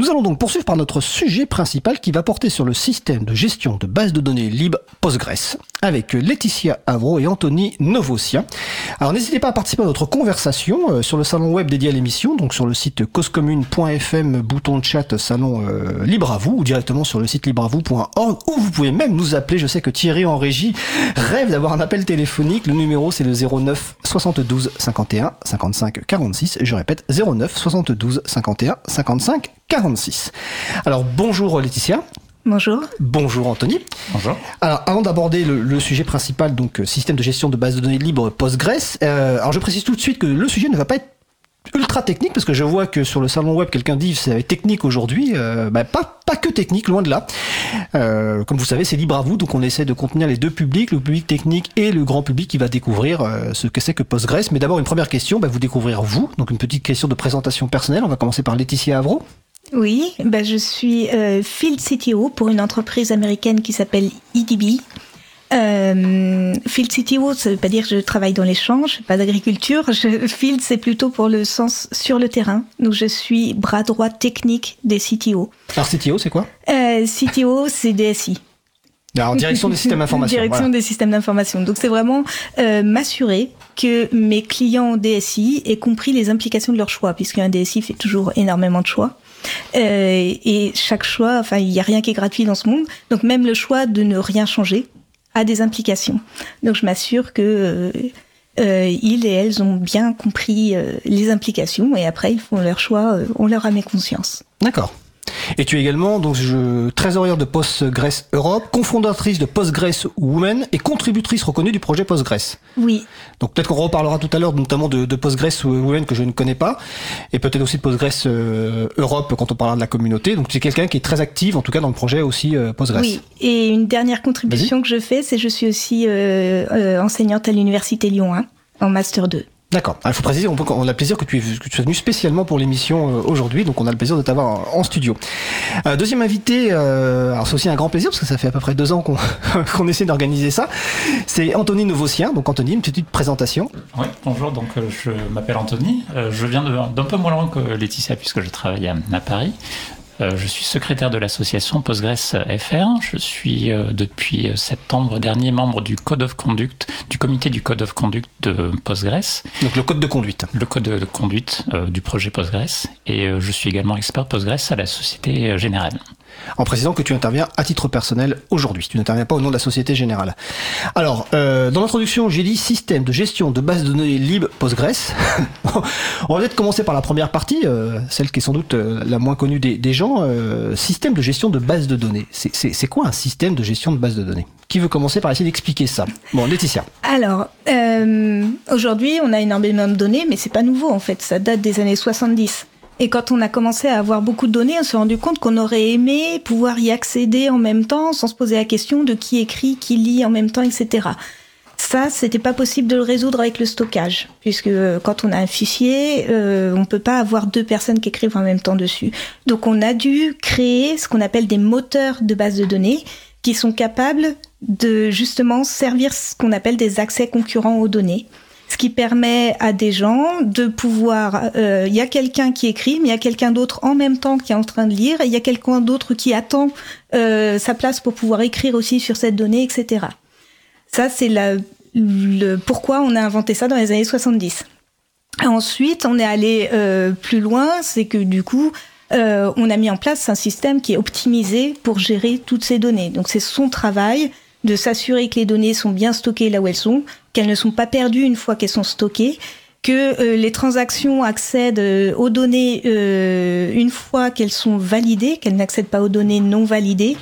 Nous allons donc poursuivre par notre sujet principal qui va porter sur le système de gestion de bases de données libres Postgres avec Laetitia Avro et Anthony Novosien. Alors n'hésitez pas à participer à notre conversation euh, sur le salon web dédié à l'émission, donc sur le site causecommune.fm, bouton de chat salon euh, libre à vous ou directement sur le site libreavou.org où vous pouvez même nous appeler. Je sais que Thierry en régie rêve d'avoir un appel téléphonique. Le numéro c'est le 09 72 51 55 46. Je répète 09 72 51 55 46. Alors bonjour Laetitia. Bonjour. Bonjour Anthony. Bonjour. Alors avant d'aborder le, sujet principal, donc euh, système de gestion de base de données libre Postgres, euh, alors je précise tout de suite que le sujet ne va pas être ultra technique parce que je vois que sur le salon web quelqu'un dit c'est technique aujourd'hui euh, bah, pas pas que technique loin de là comme vous savez c'est libre à vous donc on essaie de contenir les deux publics le public technique et le grand public qui va découvrir ce que c'est que Postgres mais d'abord une première question bah, vous découvrir vous donc une petite question de présentation personnelle on va commencer par Laetitia Avro oui, bah je suis euh, Field CTO pour une entreprise américaine qui s'appelle EDB. Euh, field CTO, ça veut pas dire que je travaille dans les champs, je fais pas d'agriculture. Field, c'est plutôt pour le sens sur le terrain. Donc, je suis bras droit technique des CTO. Alors, CTO, c'est quoi? Euh, CTO, c'est DSI. Alors, direction des systèmes d'information. direction des systèmes d'information. Donc, c'est vraiment euh, m'assurer que mes clients DSI aient compris les implications de leur choix, puisqu'un DSI fait toujours énormément de choix. Euh, et chaque choix, enfin, il n'y a rien qui est gratuit dans ce monde. Donc même le choix de ne rien changer a des implications. Donc je m'assure que euh, euh ils et elles ont bien compris les implications et après ils font leur choix, on leur a mis conscience. D'accord. Et tu es également donc je, trésorière de Postgres Europe, cofondatrice de Postgres Women et contributrice reconnue du projet Postgres. Oui. Donc peut-être qu'on reparlera tout à l'heure notamment de, de Postgres Women que je ne connais pas et peut-être aussi de Postgres euh, Europe quand on parlera de la communauté. Donc tu es quelqu'un qui est très active en tout cas dans le projet aussi euh, Postgres. Oui. Et une dernière contribution que je fais, c'est je suis aussi euh, enseignante à l'université Lyon 1 en master 2. D'accord. Il faut préciser, on, on, a le plaisir que tu, es, que tu sois venu spécialement pour l'émission euh, aujourd'hui, donc on a le plaisir de t'avoir en, studio. Euh, deuxième invité, euh, alors c'est aussi un grand plaisir parce que ça fait à peu près deux ans qu'on qu'on essaie d'organiser ça. C'est Anthony Novosien. Donc Anthony, une petite présentation. Oui, bonjour. Donc euh, je m'appelle Anthony. je viens d'un peu moins loin que Laetitia puisque je travaille à, à Paris. Euh, je suis secrétaire de l'association Postgres FR. Je suis euh, depuis euh, septembre dernier membre du Code of Conduct, du comité du Code of Conduct de Postgres. Donc le code de conduite. Le code de conduite du projet Postgres. Et je suis également expert Postgres à la Société Générale en précisant que tu interviens à titre personnel aujourd'hui. Tu n'interviens pas au nom de la Société Générale. Alors, euh, dans l'introduction, j'ai dit système de gestion de base de données libre Postgres. On va peut-être commencer par la première partie, euh, celle qui est sans doute euh, la moins connue des, gens. système de gestion de base de données. C'est quoi un système de gestion de base de données? Qui veut commencer par essayer d'expliquer ça? Bon, Laetitia. Alors, aujourd'hui, on a énormément de données, mais c'est pas nouveau en fait. Ça date des années 70. Et quand on a commencé à avoir beaucoup de données, on s'est rendu compte qu'on aurait aimé pouvoir y accéder en même temps sans se poser la question de qui écrit, qui lit en même temps, etc. Ça, c'était pas possible de le résoudre avec le stockage, puisque euh, quand on a un fichier, euh, on peut pas avoir deux personnes qui écrivent en même temps dessus. Donc, on a dû créer ce qu'on appelle des moteurs de base de données qui sont capables de justement servir ce qu'on appelle des accès concurrents aux données ce qui permet à des gens de pouvoir, euh, il y a quelqu'un qui écrit, mais il y a quelqu'un d'autre en même temps qui est en train de lire, et il y a quelqu'un d'autre qui attend euh, sa place pour pouvoir écrire aussi sur cette donnée, etc. Ça, c'est le pourquoi on a inventé ça dans les années 70. Ensuite, on est allé euh, plus loin, c'est que du coup, on a mis en place un système qui est optimisé pour gérer toutes ces données. Donc c'est son travail de s'assurer que les données sont bien stockées là où elles sont, qu'elles ne sont pas perdues une fois qu'elles sont stockées, que euh, les transactions accèdent euh, aux données euh, une fois qu'elles sont validées, qu'elles n'accèdent pas aux données non validées,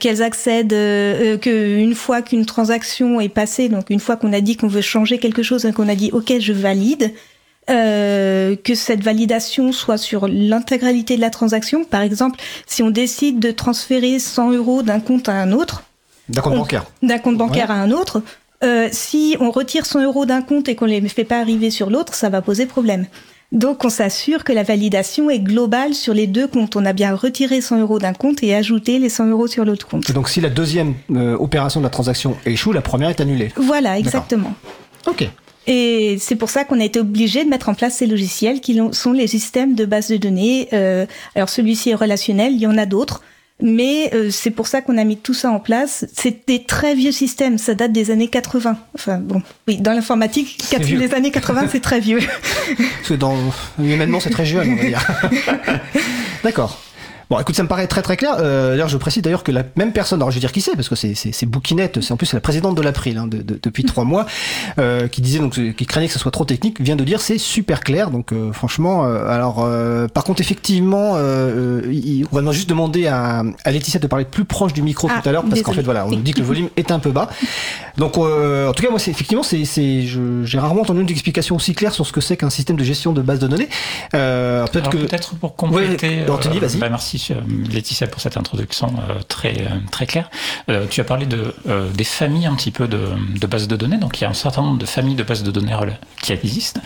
qu'elles accèdent que une fois qu'une transaction est passée, donc une fois qu'on a dit qu'on veut changer quelque chose et qu'on a dit OK je valide, que cette validation soit sur l'intégralité de la transaction. Par exemple, si on décide de transférer 100 euros d'un compte à un autre, d'un compte bancaire. D'un compte bancaire à un autre. Euh, si on retire 100 euros d'un compte et qu'on ne les fait pas arriver sur l'autre, ça va poser problème. Donc on s'assure que la validation est globale sur les deux comptes. On a bien retiré 100 euros d'un compte et ajouté les 100 euros sur l'autre compte. donc si la deuxième euh, opération de la transaction échoue, la première est annulée. Voilà, exactement. Ok. Et c'est pour ça qu'on a été obligé de mettre en place ces logiciels qui sont les systèmes de base de données. Euh, alors celui-ci est relationnel, il y en a d'autres. Mais euh, c'est pour ça qu'on a mis tout ça en place. C'est des très vieux systèmes, ça date des années 80. Enfin bon, oui, dans l'informatique, les années 80, c'est très vieux. Parce que dans humainement, c'est très jeune, on va dire. D'accord. Bon, écoute, ça me paraît très très clair. Euh, d'ailleurs, je précise d'ailleurs que la même personne, alors je vais dire qui c'est, parce que c'est c'est Bouquinette, c'est en plus c'est la présidente de l'April hein, de, de, depuis trois mois, euh, qui disait donc qui craignait que ça soit trop technique, vient de dire c'est super clair. Donc euh, franchement, euh, alors euh, par contre effectivement, il, on va juste demander à, à Laetitia de parler plus proche du micro ah, tout à l'heure, parce qu'en fait voilà, on nous dit que le volume est un peu bas. Donc en tout cas moi c'est effectivement c'est c'est j'ai rarement entendu une explication aussi claire sur ce que c'est qu'un système de gestion de base de données. peut-être que peut-être pour compléter. Ouais, Anthony, vas-y. Bah, merci euh, Laetitia pour cette introduction euh, très euh, très claire. tu as parlé de des familles un petit peu de, bases de données. Donc il y a un certain nombre de familles de bases de données qui existent.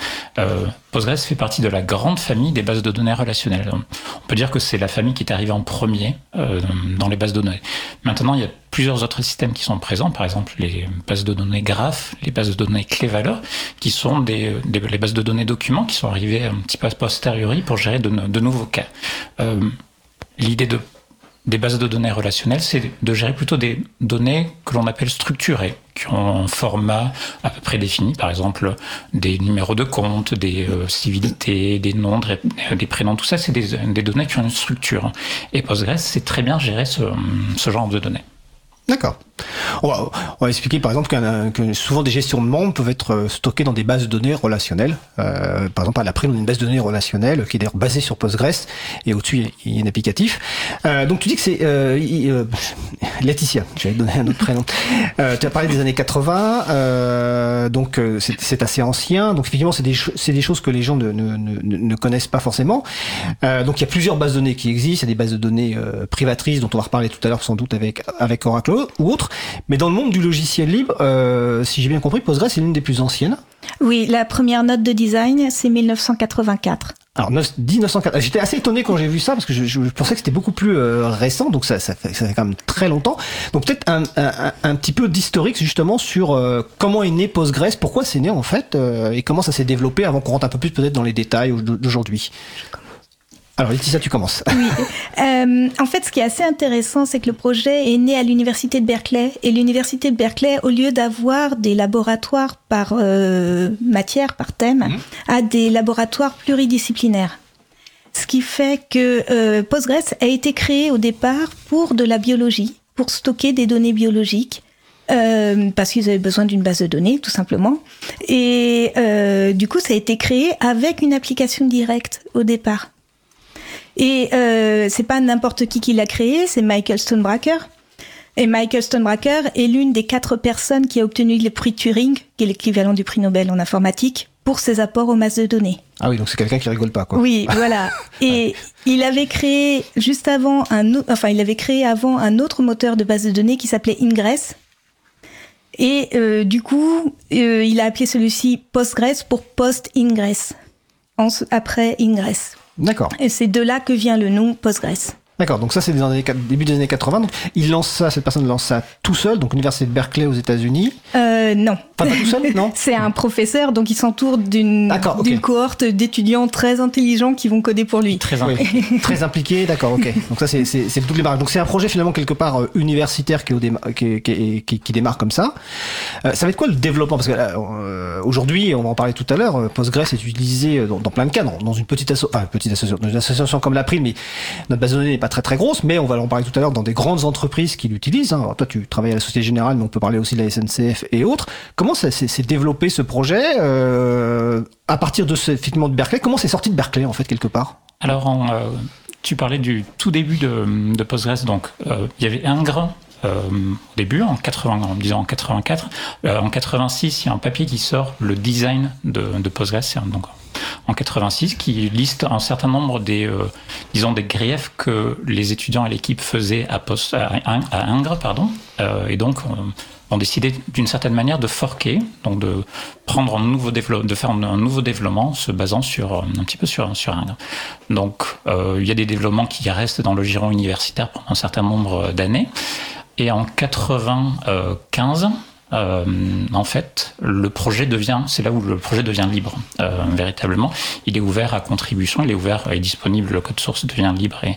Postgres fait partie de la grande famille des bases de données relationnelles. On peut dire que c'est la famille qui est arrivée en premier dans les bases de données. Maintenant, il y a plusieurs autres systèmes qui sont présents, par exemple les bases de données graphes, les bases de données clés-valeurs, qui sont des, les bases de données documents qui sont arrivées un petit peu a posteriori pour gérer de nouveaux cas. L'idée de, des bases de données relationnelles, c'est de gérer plutôt des données que l'on appelle structurées, qui ont un format à peu près défini, par exemple des numéros de compte, des euh, civilités, des noms, des prénoms, tout ça, c'est des, des, données qui ont une structure. Et Postgres, c'est très bien gérer ce, ce genre de données. D'accord. On va, on va, expliquer par exemple que souvent des gestions de membres peuvent être euh, stockées dans des bases de données relationnelles. Euh, par exemple, à la prime, on a une base de données relationnelle qui est d'ailleurs basée sur Postgres et au-dessus il y a un applicatif. Euh, donc tu dis que c'est euh, euh Laetitia, j'allais donner un autre prénom. Euh, tu as parlé des années 80, donc c'est assez ancien. Donc effectivement, c'est des, des choses que les gens ne, ne, ne, ne connaissent pas forcément. donc il y a plusieurs bases de données qui existent. Il y a des bases de données privatrices dont on va reparler tout à l'heure sans doute avec avec Oracle ou autres. Mais dans le monde du logiciel libre, euh, si j'ai bien compris, Postgres est l'une des plus anciennes. Oui, la première note de design, c'est 1984. Alors 1904. J'étais assez étonné quand j'ai vu ça parce que je, pensais que c'était beaucoup plus euh, récent, donc ça, ça, fait, ça fait quand même très longtemps. Donc peut-être un, un, un, petit peu d'historique justement sur euh, comment est né Postgres, pourquoi c'est né en fait, et comment ça s'est développé avant qu'on rentre un peu plus peut-être dans les détails d'aujourd'hui. Alors Laetitia, tu commences. Oui. Euh, en fait, ce qui est assez intéressant, c'est que le projet est né à l'université de Berkeley. Et l'université de Berkeley, au lieu d'avoir des laboratoires par euh, matière, par thème, mhm. a des laboratoires pluridisciplinaires. Ce qui fait que euh, Postgres a été créé au départ pour de la biologie, pour stocker des données biologiques. Euh, parce qu'ils avaient besoin d'une base de données, tout simplement. Et euh, du coup, ça a été créé avec une application directe au départ. Et euh, c'est pas n'importe qui qui l'a créé, c'est Michael Stonebraker. Et Michael Stonebraker est l'une des quatre personnes qui a obtenu le prix Turing, qui est l'équivalent du prix Nobel en informatique, pour ses apports aux masses de données. Ah oui, donc c'est quelqu'un qui rigole pas, quoi. Oui, voilà. Et il avait créé juste avant un, enfin, il avait créé avant un autre moteur de base de données qui s'appelait Ingress. Et euh, du coup, euh, il a appelé celui-ci Postgres pour Post-Ingress, après Ingress. D'accord. Et c'est de là que vient le nom Postgres. D'accord, donc ça c'est des début des années 80. Donc il lance ça, cette personne lance ça tout seul, donc l'université de Berkeley aux États-Unis. Euh, non. Pas, tout seul, non. c'est un professeur, donc il s'entoure d'une d'une cohorte d'étudiants très intelligents qui vont coder pour lui. Très, très impliqué, d'accord, ok. Donc ça c'est le double démarrage. Donc c'est un projet finalement quelque part euh, universitaire qui, au qui, qui, qui, qui, démarre comme ça. Euh, ça va être quoi le développement? Parce que euh, aujourd'hui, on va en parler tout à l'heure, Postgres est utilisé dans, dans, plein de cadres, dans une petite, asso enfin, petite association, dans une association comme la Prime, mais notre base de données n'est pas très très grosse, mais on va en parler tout à l'heure dans des grandes entreprises qui l'utilisent. Hein. toi, tu travailles à la Société Générale, mais on peut parler aussi de la SNCF et autres. Comment s'est développé ce projet euh, à partir de ce, effectivement de Berkeley? Comment c'est sorti de Berkeley en fait quelque part? Alors, euh, tu parlais du tout début de, Postgres, donc euh, il y avait euh, au début, en 80, en disant en 84. Euh, en 86, il y a un papier qui sort, le design de, Postgres, en 86, qui liste un certain nombre des, euh, disons, des griefs que les étudiants et l'équipe faisaient à, Post, Ingres, pardon, euh, et donc ont décidé d'une certaine manière de forquer, donc de prendre un nouveau de faire un nouveau développement se basant sur un petit peu sur sur Ingres. Donc euh, il y a des développements qui restent dans le giron universitaire pendant un certain nombre d'années. Et en 95, euh, en fait, le projet devient, c'est là où le projet devient libre, euh, véritablement. Il est ouvert à contribution, il est ouvert et disponible, le code source devient libre et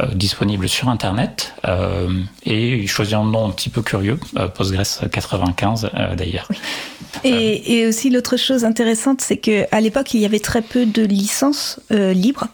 euh, disponible sur Internet. Et il choisit un nom un petit peu curieux, Postgres 95 d'ailleurs. Oui. Et, et, aussi l'autre chose intéressante, c'est qu'à l'époque, il y avait très peu de licences libres.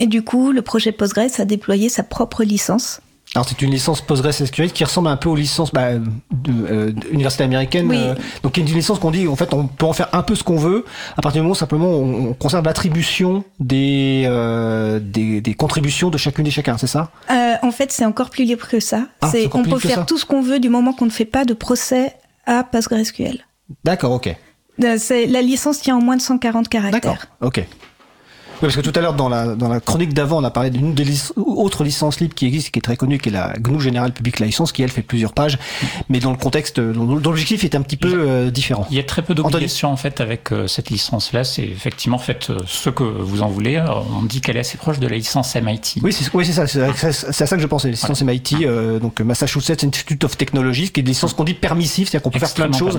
Et du coup, le projet Postgres a déployé sa propre licence alors c'est une licence PostgreSQL qui ressemble un peu aux licences bah, de, euh, université américaine. Oui. Euh, donc une licence qu'on dit en fait on peut en faire un peu ce qu'on veut à partir du moment où simplement on, on conserve l'attribution des, euh, des, des contributions de chacune et chacun, c'est ça? Euh, En fait c'est encore plus libre que ça. Ah, c'est on peut faire tout ce qu'on veut du moment qu'on ne fait pas de procès à PostgreSQL. D'accord, ok. Euh, la licence tient en moins de 140 caractères. D'accord, ok. Oui, parce que tout à l'heure, dans la, dans la chronique d'avant, on a parlé d'une des lic autres licences libres qui existe, qui est très connue, qui est la GNU General Public License, qui elle fait plusieurs pages, mais dans le contexte, dont l'objectif est un petit peu euh, différent. Il y a très peu d'obligations en fait avec euh, cette licence-là. C'est effectivement fait euh, ce que vous en voulez. On dit qu'elle est assez proche de la licence MIT. Oui, c'est oui, ça. C'est à ça que je pensais. La licence voilà. MIT, euh, donc Massachusetts Institute of Technology, qui est une licence qu'on dit permissive, c'est-à-dire qu'on peut faire plein de choses.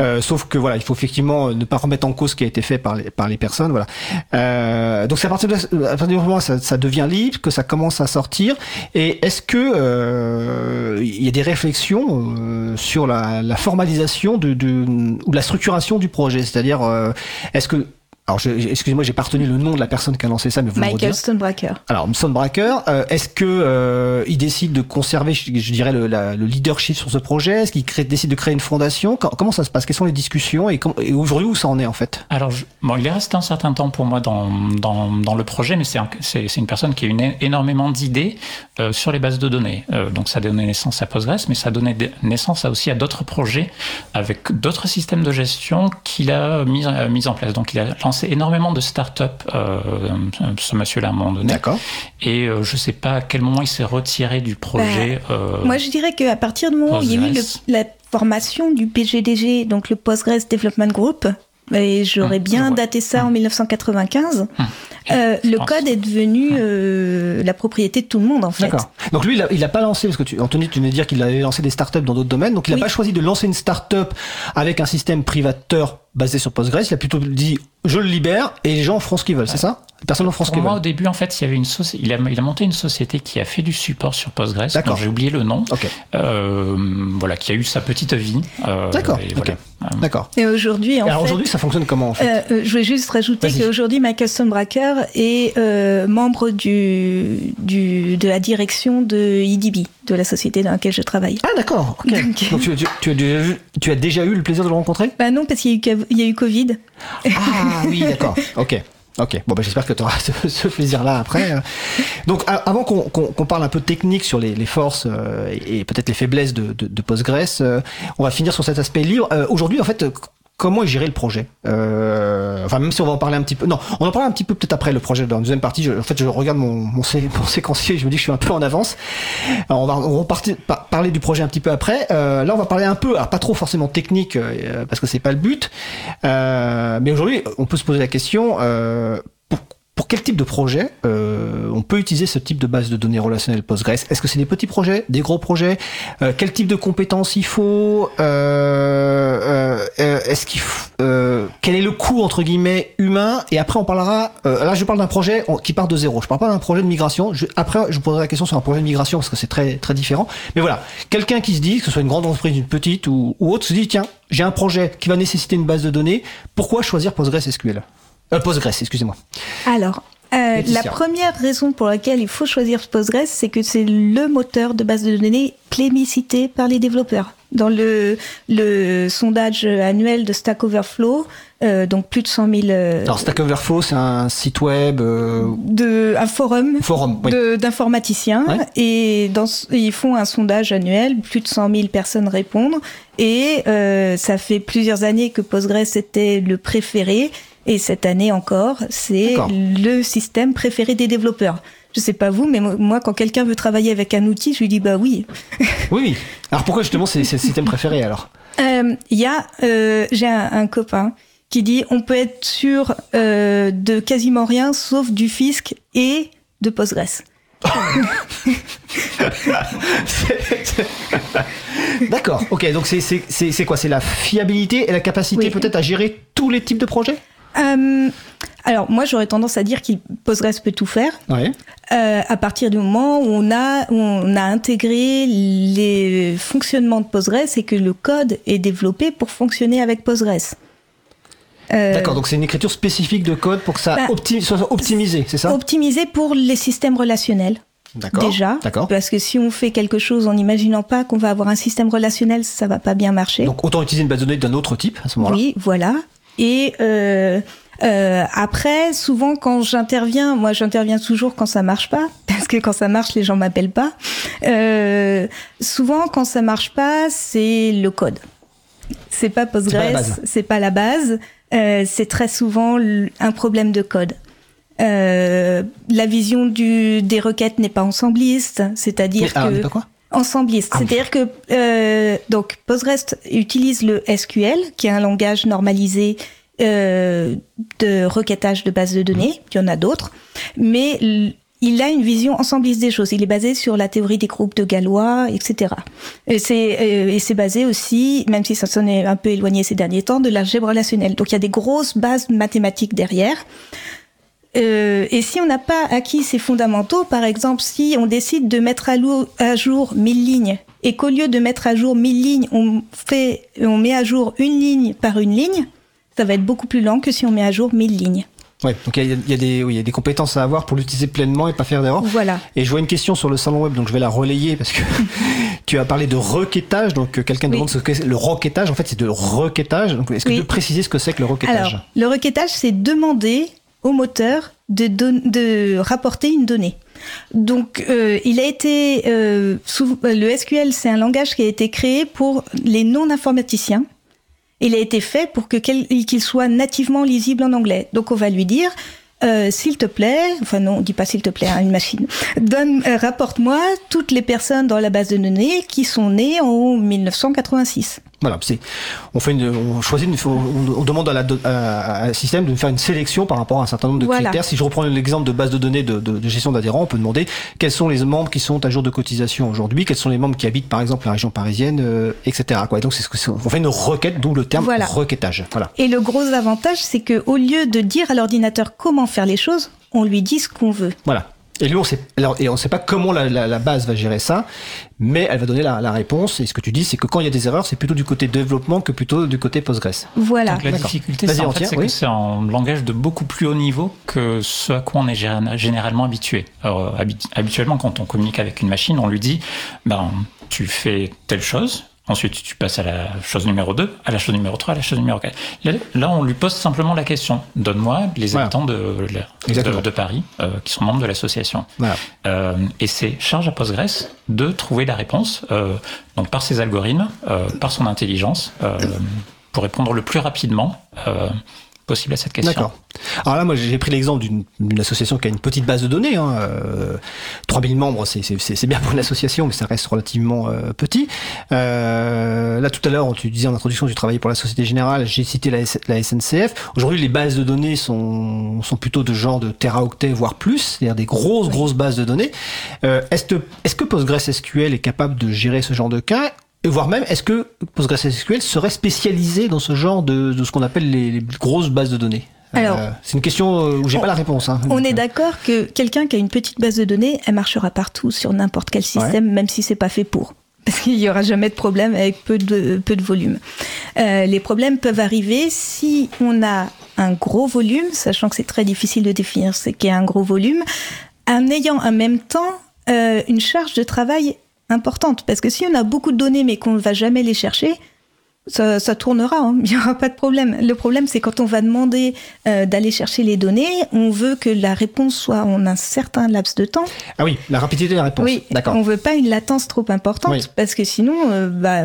Euh, sauf que voilà, il faut effectivement ne pas remettre en cause ce qui a été fait par les, par les personnes. Voilà. Euh, donc c'est à partir de à partir du moment où ça, ça, devient libre, que ça commence à sortir. Et est-ce que euh, il y a des réflexions euh, sur la, la formalisation de, de, ou la structuration du projet? C'est-à-dire, euh, est-ce que alors, excusez-moi, j'ai pas retenu le nom de la personne qui a lancé ça, mais vous Michael Stonebraker. Alors, Stonebraker, euh, est-ce que euh, il décide de conserver, je, je dirais, le, la, le, leadership sur ce projet? Est-ce qu'il décide de créer une fondation? Comment ça se passe? Quelles sont les discussions? Et, et aujourd'hui où ça en est en fait? Alors, je, bon, il est resté un certain temps pour moi dans dans, dans le projet, mais c'est un, c'est une personne qui a une énormément d'idées euh, sur les bases de données. Euh, donc, ça a donné naissance à Postgres, mais ça a donné naissance à aussi à d'autres projets avec d'autres systèmes de gestion qu'il a mis mis en place. Donc, il a lancé énormément de start-up, euh, ce monsieur-là, à un moment donné. D'accord. Et euh, je ne sais pas à quel moment il s'est retiré du projet. Bah, euh, moi, je dirais qu'à partir du moment où il y a eu le, la formation du PGDG, donc le Postgres Development Group, et j'aurais mmh, bien daté ça en 1995. Mmh. Euh, le code est devenu euh, la propriété de tout le monde en fait. D'accord. Donc lui, il a, il a pas lancé parce que tu, Anthony, tu venais de dire qu'il avait lancé des startups dans d'autres domaines. Donc il n'a oui. pas choisi de lancer une startup avec un système privateur basé sur Postgres. Il a plutôt dit je le libère et les gens feront ce qu'ils veulent. Ouais. C'est ça? Personne en France Pour moi, au début, en fait, il y avait une société. Il a, il a monté une société qui a fait du support sur Postgres. D'accord. J'ai oublié le nom. Okay. Euh, voilà, qui a eu sa petite vie. Euh, D'accord. Okay. D'accord. Et aujourd'hui, en Alors fait, aujourd'hui, ça fonctionne comment en fait euh, Je voulais juste rajouter qu'aujourd'hui, Michael Stonebraker est euh, membre du, du, de la direction de IDB, de la société dans laquelle je travaille. Ah d'accord. Okay. Donc, Donc tu, tu, tu, as déjà, tu, as déjà eu le plaisir de le rencontrer Bah non, parce qu'il y, y, a eu Covid. Ah oui, d'accord. Ok. Ok, bon bah, j'espère que tu auras ce, ce plaisir-là après. Donc avant qu'on qu qu parle un peu technique sur les, les forces euh, et, et peut-être les faiblesses de, de, de Postgres, euh, on va finir sur cet aspect libre. Euh, Aujourd'hui, en fait, comment géré le projet euh, Enfin, même si on va en parler un petit peu. Non, on en parlera un petit peu peut-être après le projet dans la deuxième partie. En fait, je regarde mon, mon, sé, mon, séquencier et je me dis que je suis un peu en avance. On va, on parler du projet un petit peu après. Euh, là, on va parler un peu, alors pas trop forcément technique euh, parce que c'est pas le but. Euh, mais aujourd'hui, on peut se poser la question euh, pour quel type de projet euh, on peut utiliser ce type de base de données relationnelles Postgres? Est-ce que c'est des petits projets, des gros projets? Euh, Quel type de compétences il faut? Euh, Est-ce qu'il Quel est le coût entre guillemets humain? Et après on parlera. là je parle d'un projet qui part de zéro. Je parle pas d'un projet de migration. Je, après je poserai la question sur un projet de migration parce que c'est très très différent. Mais voilà, quelqu'un qui se dit que ce soit une grande entreprise, une petite ou, ou autre, se dit tiens j'ai un projet qui va nécessiter une base de données. Pourquoi choisir PostgreSQL euh, Postgres, excusez-moi. Alors, euh, la première raison pour laquelle il faut choisir Postgres, c'est que c'est le moteur de base de données plébiscité par les développeurs. Dans le, le sondage annuel de Stack Overflow, euh, donc plus de 100 000. Euh, Alors Stack Overflow, c'est un site web, de un forum, forum oui. d'informaticiens, ouais. et dans, ils font un sondage annuel, plus de 100 000 personnes répondent, et ça fait plusieurs années que Postgres était le préféré. Et cette année encore, c'est le système préféré des développeurs. Je sais pas vous, mais moi, quand quelqu'un veut travailler avec un outil, je lui dis bah oui. oui. Alors pourquoi justement c'est le système préféré alors? Il euh, y a, euh, j'ai un, un, copain qui dit on peut être sûr euh, de quasiment rien sauf du fisc et de Postgres. D'accord, ok, donc c'est- quoi? C'est la fiabilité et la capacité Oui. peut-être à gérer tous les types de projets? Euh, alors moi j'aurais tendance à dire qu'il Postgres peut tout faire Ouais. euh, à partir du moment où on a où on a intégré les fonctionnements de Postgres et que le code est développé pour fonctionner avec Postgres. Euh, D'accord, donc c'est une écriture spécifique de code pour que ça Bah, soit optimisé, c'est ça? Optimisé pour les systèmes relationnels. D'accord. Déjà, D'accord. parce que si on fait quelque chose en n'imaginant pas qu'on va avoir un système relationnel, ça va pas bien marcher. Donc autant utiliser une base de données d'un autre type à ce moment-là? Oui, voilà. Et euh, euh, après, souvent quand j'interviens, moi j'interviens toujours quand ça marche pas, parce que quand ça marche, les gens m'appellent pas. Euh, souvent, quand ça marche pas, c'est le code. C'est pas Postgres, base. c'est pas la base. Euh, c'est très souvent un problème de code. Euh, la vision du, des requêtes n'est pas ensembliste, c'est-à-dire ah, que mais pas quoi? Ensembliste. Ah oui. C'est-à-dire que euh, donc Postgres utilise le SQL, qui est un langage normalisé euh, de requêtage de bases de données. Il y en a d'autres, mais il a une vision ensembliste des choses. Il est basé sur la théorie des groupes de Galois, etc. Et c'est euh, et c'est basé aussi, même si ça s'en est un peu éloigné ces derniers temps, de l'algèbre relationnelle. Donc il y a des grosses bases mathématiques derrière. Euh, et si on n'a pas acquis ces fondamentaux, par exemple, si on décide de mettre à, jour 1000 lignes et qu'au lieu de mettre à jour 1000 lignes, on fait, on met à jour une ligne par une ligne, ça va être beaucoup plus lent que si on met à jour 1000 lignes. Ouais, donc il y a, il y a des, oui, il y a des compétences à avoir pour l'utiliser pleinement et pas faire d'erreur. Voilà. Et je vois une question sur le salon web, donc je vais la relayer parce que tu as parlé de requêtage. Donc euh, quelqu'un Oui. demande ce que c'est le requêtage. En fait, c'est de requêtage. Donc est-ce que Oui. tu peux préciser ce que c'est que le requêtage? Alors, le requêtage, c'est demander au moteur de, de rapporter une donnée. Donc, euh, il a été euh, sous- euh, le SQL, c'est un langage qui a été créé pour les non-informaticiens. Il a été fait pour que qu'il soit nativement lisible en anglais. Donc, on va lui dire. euh, s'il te plaît, enfin non, on dit pas s'il te plaît à une machine. Donne, euh, rapporte-moi toutes les personnes dans la base de données qui sont nées en 1986. Voilà, c'est on fait une, on choisit, une, on, on demande à, la, à, à système de nous faire une sélection par rapport à un certain nombre de Voilà. critères. Si je reprends l'exemple de base de données de, de, de gestion d'adhérents, on peut demander quels sont les membres qui sont à jour de cotisation aujourd'hui, quels sont les membres qui habitent par exemple la région parisienne, euh, etc. Quoi. Et donc c'est ce que c'est- on fait une requête, d'où le terme Voilà. requêtage. Voilà. Et le gros avantage, c'est que au lieu de dire à l'ordinateur comment faire les choses, on lui dit ce qu'on veut. Voilà. Et lui, on sait, alors, et on sait pas comment la, la, la base va gérer ça, mais elle va donner la, la réponse. Et ce que tu dis, c'est que quand il y a des erreurs, c'est plutôt du côté développement que plutôt du côté Postgres. Voilà. Donc la difficulté, c'est en fait, oui. que c'est un langage de beaucoup plus haut niveau que ce à quoi on est gé- généralement habitué. Alors, habi- habituellement, quand on communique avec une machine, on lui dit, ben, tu fais telle chose. Ensuite, tu passes à la chose numéro 2, à la chose numéro 3, à la chose numéro 4. Là, on lui pose simplement la question. Donne-moi les Voilà. habitants de, de, de Paris euh, qui sont membres de l'association. Voilà. Euh, et c'est charge à Postgres de trouver la réponse, euh, donc par ses algorithmes, par son intelligence, pour répondre le plus rapidement possible à cette question. D'accord. Alors là, moi, j'ai pris l'exemple d'une d'une association qui a une petite base de données. Hein, euh, 3000 membres, c'est- c'est c'est bien pour une association, mais ça reste relativement euh, petit. Euh, là, tout à l'heure, tu disais en introduction, tu travaillais pour la Société Générale. J'ai cité la, SNCF. Aujourd'hui, les bases de données sont, sont plutôt de genre de teraoctets, voire plus, c'est-à-dire des grosses, grosses bases de données. Euh, Est-ce que, est que PostgreSQL est capable de gérer ce genre de cas? Et voire même, est-ce que PostgreSQL serait spécialisé dans ce genre de, de ce qu'on appelle les, les grosses bases de données Alors, Euh, c'est une question euh, où j'ai pas la réponse. Hein. On est d'accord que quelqu'un qui a une petite base de données, elle marchera partout sur n'importe quel système, même si c'est pas fait pour. Parce qu'il y aura jamais de problème avec peu de, peu de volume. Euh, les problèmes peuvent arriver si on a un gros volume, sachant que c'est très difficile de définir ce qu'est un gros volume, en ayant en même temps euh, une charge de travail importante. Parce que si on a beaucoup de données mais qu'on ne va jamais les chercher, ça, ça tournera, hein. il n'y aura pas de problème. Le problème, c'est quand on va demander euh, d'aller chercher les données, on veut que la réponse soit en un certain laps de temps. Ah oui, la rapidité de la réponse. Oui, D'accord. on veut pas une latence trop importante Oui. parce que sinon, euh, bah,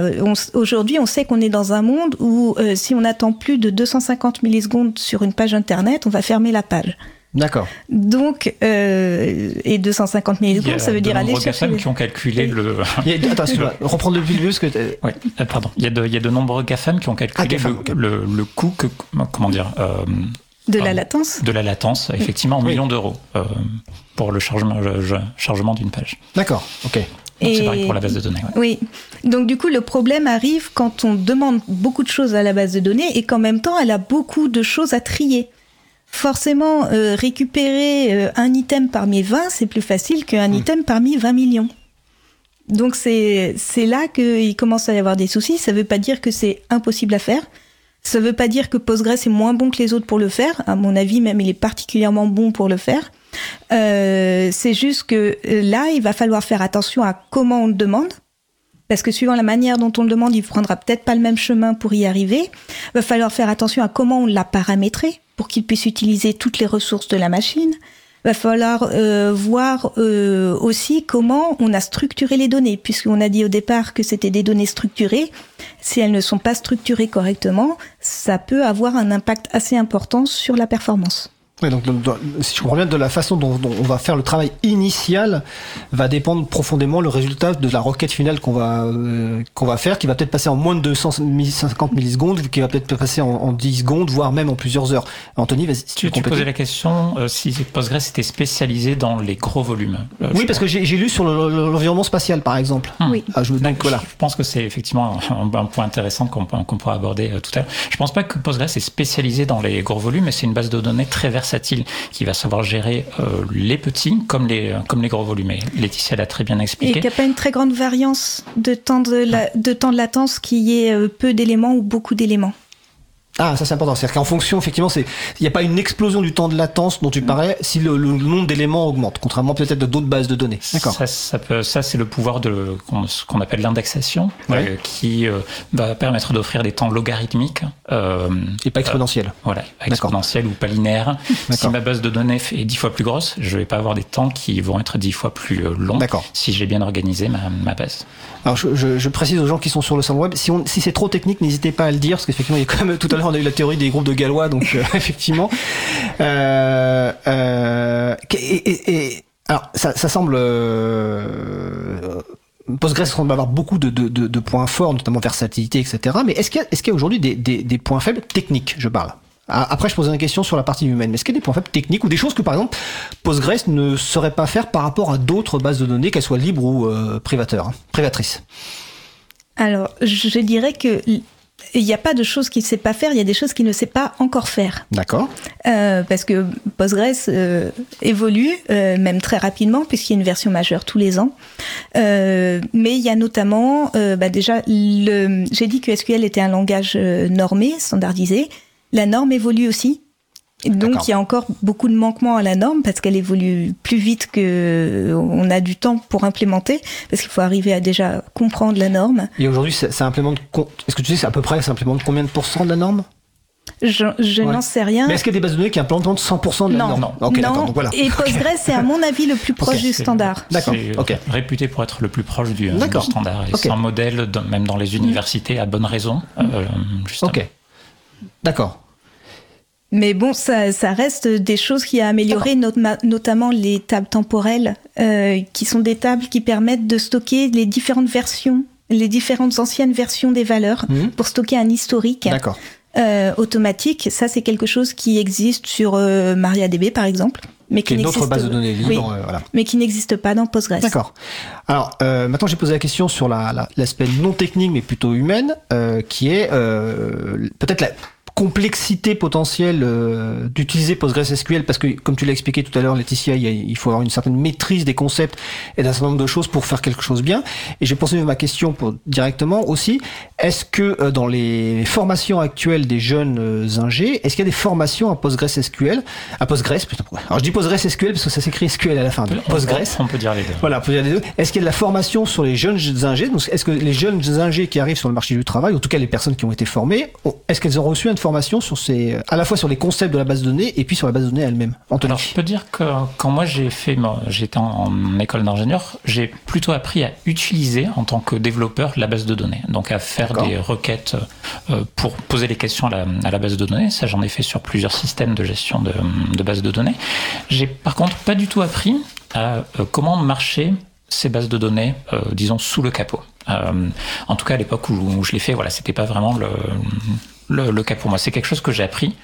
aujourd'hui, on sait qu'on est dans un monde où euh, si on attend plus de 250 millisecondes sur une page internet, on va fermer la page. D'accord. Donc, euh, et 250 Il y a millisecondes, ça veut dire de aller nombreux chercher. GAFAM les- qui ont calculé Oui. le. Il y a- Attends, reprendre depuis le début, parce que Oui, euh, pardon. Il y, a de, il y a de nombreux GAFAM qui ont calculé Ah, GAFAM, le, le, le coût que. Comment dire euh, De la latence De la latence, effectivement, en millions d'euros pour le chargement, chargement d'une page. D'accord, ok. C'est pareil pour la base de données. Oui. Donc du coup, le problème arrive quand on demande beaucoup de choses à la base de données et qu'en même temps, elle a beaucoup de choses à trier. Forcément, euh, récupérer euh, un item parmi 20, c'est plus facile qu'un hmm. item parmi 20 millions. Donc c'est là qu'il commence à y avoir des soucis. Ça ne veut pas dire que c'est impossible à faire. Ça ne veut pas dire que Postgres est moins bon que les autres pour le faire. À mon avis, même, il est particulièrement bon pour le faire. Euh, c'est juste que euh, là, il va falloir faire attention à comment on le demande. Parce que suivant la manière dont on le demande, il prendra peut-être pas le même chemin pour y arriver. Va falloir faire attention à comment on l'a paramétré pour qu'il puisse utiliser toutes les ressources de la machine. Il va falloir euh, voir aussi comment on a structuré les données, puisqu'on a dit au départ que c'était des données structurées. Si elles ne sont pas structurées correctement, ça peut avoir un impact assez important sur la performance. Oui, donc si je comprends bien, de la façon dont, on va faire le travail initial va dépendre profondément le résultat de la requête finale qu'on va euh, qu'on va faire, qui va peut-être passer en moins de 250 millisecondes, qui va peut-être passer en, 10 secondes, voire même en plusieurs heures. Anthony, vas-y. tu, tu posais la question euh, si Postgres était spécialisé dans les gros volumes. Euh, oui, parce que j'ai lu sur l'environnement spatial, par exemple. Hum. Oui. Ah, je, me, voilà. je pense que c'est effectivement un, point intéressant qu'on qu'on pourra aborder tout à l'heure. Je pense pas que Postgres est spécialisé dans les gros volumes, mais c'est une base de données très versatile qui va savoir gérer euh, les petits comme les, comme les gros volumes. Laetitia l'a très bien expliqué. Et il n'y a pas une très grande variance de temps de, de, temps de latence qui est euh, peu d'éléments ou beaucoup d'éléments? Ah, ça c'est important. C'est-à-dire qu'en fonction, effectivement, c'est il n'y a pas une explosion du temps de latence dont tu parlais si le, nombre d'éléments augmente, contrairement peut-être de d'autres bases de données. D'accord. Ça, ça, ça c'est le pouvoir de ce qu'on appelle l'indexation, euh, qui euh, va permettre d'offrir des temps logarithmiques euh, et pas exponentiels. Euh, voilà, exponentiels ou pas linéaires. si ma base de données est dix fois plus grosse, je vais pas avoir des temps qui vont être dix fois plus longs. D'accord. Si j'ai bien organisé ma, ma base. Alors je, je, je, précise aux gens qui sont sur le salon web, si, si c'est trop technique, n'hésitez pas à le dire, parce qu'effectivement, il y a quand même tout à l'heure on a eu la théorie des groupes de Galois, donc euh, effectivement. Euh, euh, alors, ça, semble. Postgres semble avoir beaucoup de, points forts, notamment versatilité, etc. Mais est-ce qu'il y a, aujourd'hui des, points faibles techniques, je parle? Après, je posais une question sur la partie humaine. Est-ce qu'il y a des points faibles techniques ou des choses que, par exemple, Postgres ne saurait pas faire par rapport à d'autres bases de données, qu'elles soient libres ou euh, hein, privatrices? Alors, je dirais que il n'y a pas de choses qu'il ne sait pas faire, il y a des choses qu'il ne sait pas encore faire. D'accord. Euh, parce que Postgres euh, évolue, euh, même très rapidement, puisqu'il y a une version majeure tous les ans. mais il y a notamment, bah déjà, j'ai dit que SQL était un langage normé, standardisé. La norme évolue aussi. Donc il y a encore beaucoup de manquements à la norme parce qu'elle évolue plus vite que on a du temps pour implémenter parce qu'il faut arriver à déjà comprendre la norme. Et aujourd'hui, ça, implémente. Est-ce que tu sais à peu près ça implémente combien de pourcents de la norme? Je, n'en sais rien. Mais est-ce qu'il y a des bases de données qui implémentent 100% de la norme? Non, non. voilà. Et Postgres c'est à mon avis le plus proche du standard. D'accord. Ok. Réputé pour être le plus proche du, standard. Et c'est un modèle, même dans les universités, à bonne raison. Euh, ok. D'accord. Mais bon, ça, ça, reste des choses qui a amélioré, notamment les tables temporelles, euh, qui sont des tables qui permettent de stocker les différentes versions, les différentes anciennes versions des valeurs, mhm. pour stocker un historique euh, automatique. Ça, c'est quelque chose qui existe sur euh, MariaDB, par exemple. Mais qui, d'autres bases de données libres, euh, voilà. mais qui n'existe pas dans Postgres. D'accord. Alors euh, maintenant j'ai posé la question sur l'aspect la, non technique mais plutôt humaine, euh, qui est euh, peut-être la complexité potentielle euh, d'utiliser PostgreSQL parce que, comme tu l'as expliqué tout à l'heure, Laetitia, il, faut avoir une certaine maîtrise des concepts et d'un certain nombre de choses pour faire quelque chose bien. Et j'ai pensé ma question pour, directement aussi. Est-ce que euh, dans les formations actuelles des jeunes euh, ingés, est-ce qu'il y a des formations à PostgreSQL, à Postgres plutôt Alors je dis PostgreSQL parce que ça s'écrit SQL à la fin. Postgres. On peut dire les deux. Voilà, on peut dire les deux. Est-ce qu'il y a de la formation sur les jeunes ingés? Donc est-ce que les jeunes ingés qui arrivent sur le marché du travail, en tout cas les personnes qui ont été formées, est-ce qu'elles ont reçu une formation sur ces, à la fois sur les concepts de la base de données et puis sur la base de données elle-même. Alors, je peux dire que quand moi j'ai fait, j'étais en, école d'ingénieur, j'ai plutôt appris à utiliser en tant que développeur la base de données. Donc à faire des requêtes euh, pour poser les questions à la, base de données. Ça, j'en ai fait sur plusieurs systèmes de gestion de, de base de données. J'ai par contre pas du tout appris à euh, comment marcher ces bases de données, euh, disons, sous le capot. en tout cas, à l'époque où, où, je l'ai fait, voilà, c'était pas vraiment le, le, cas pour moi. C'est quelque chose que j'ai appris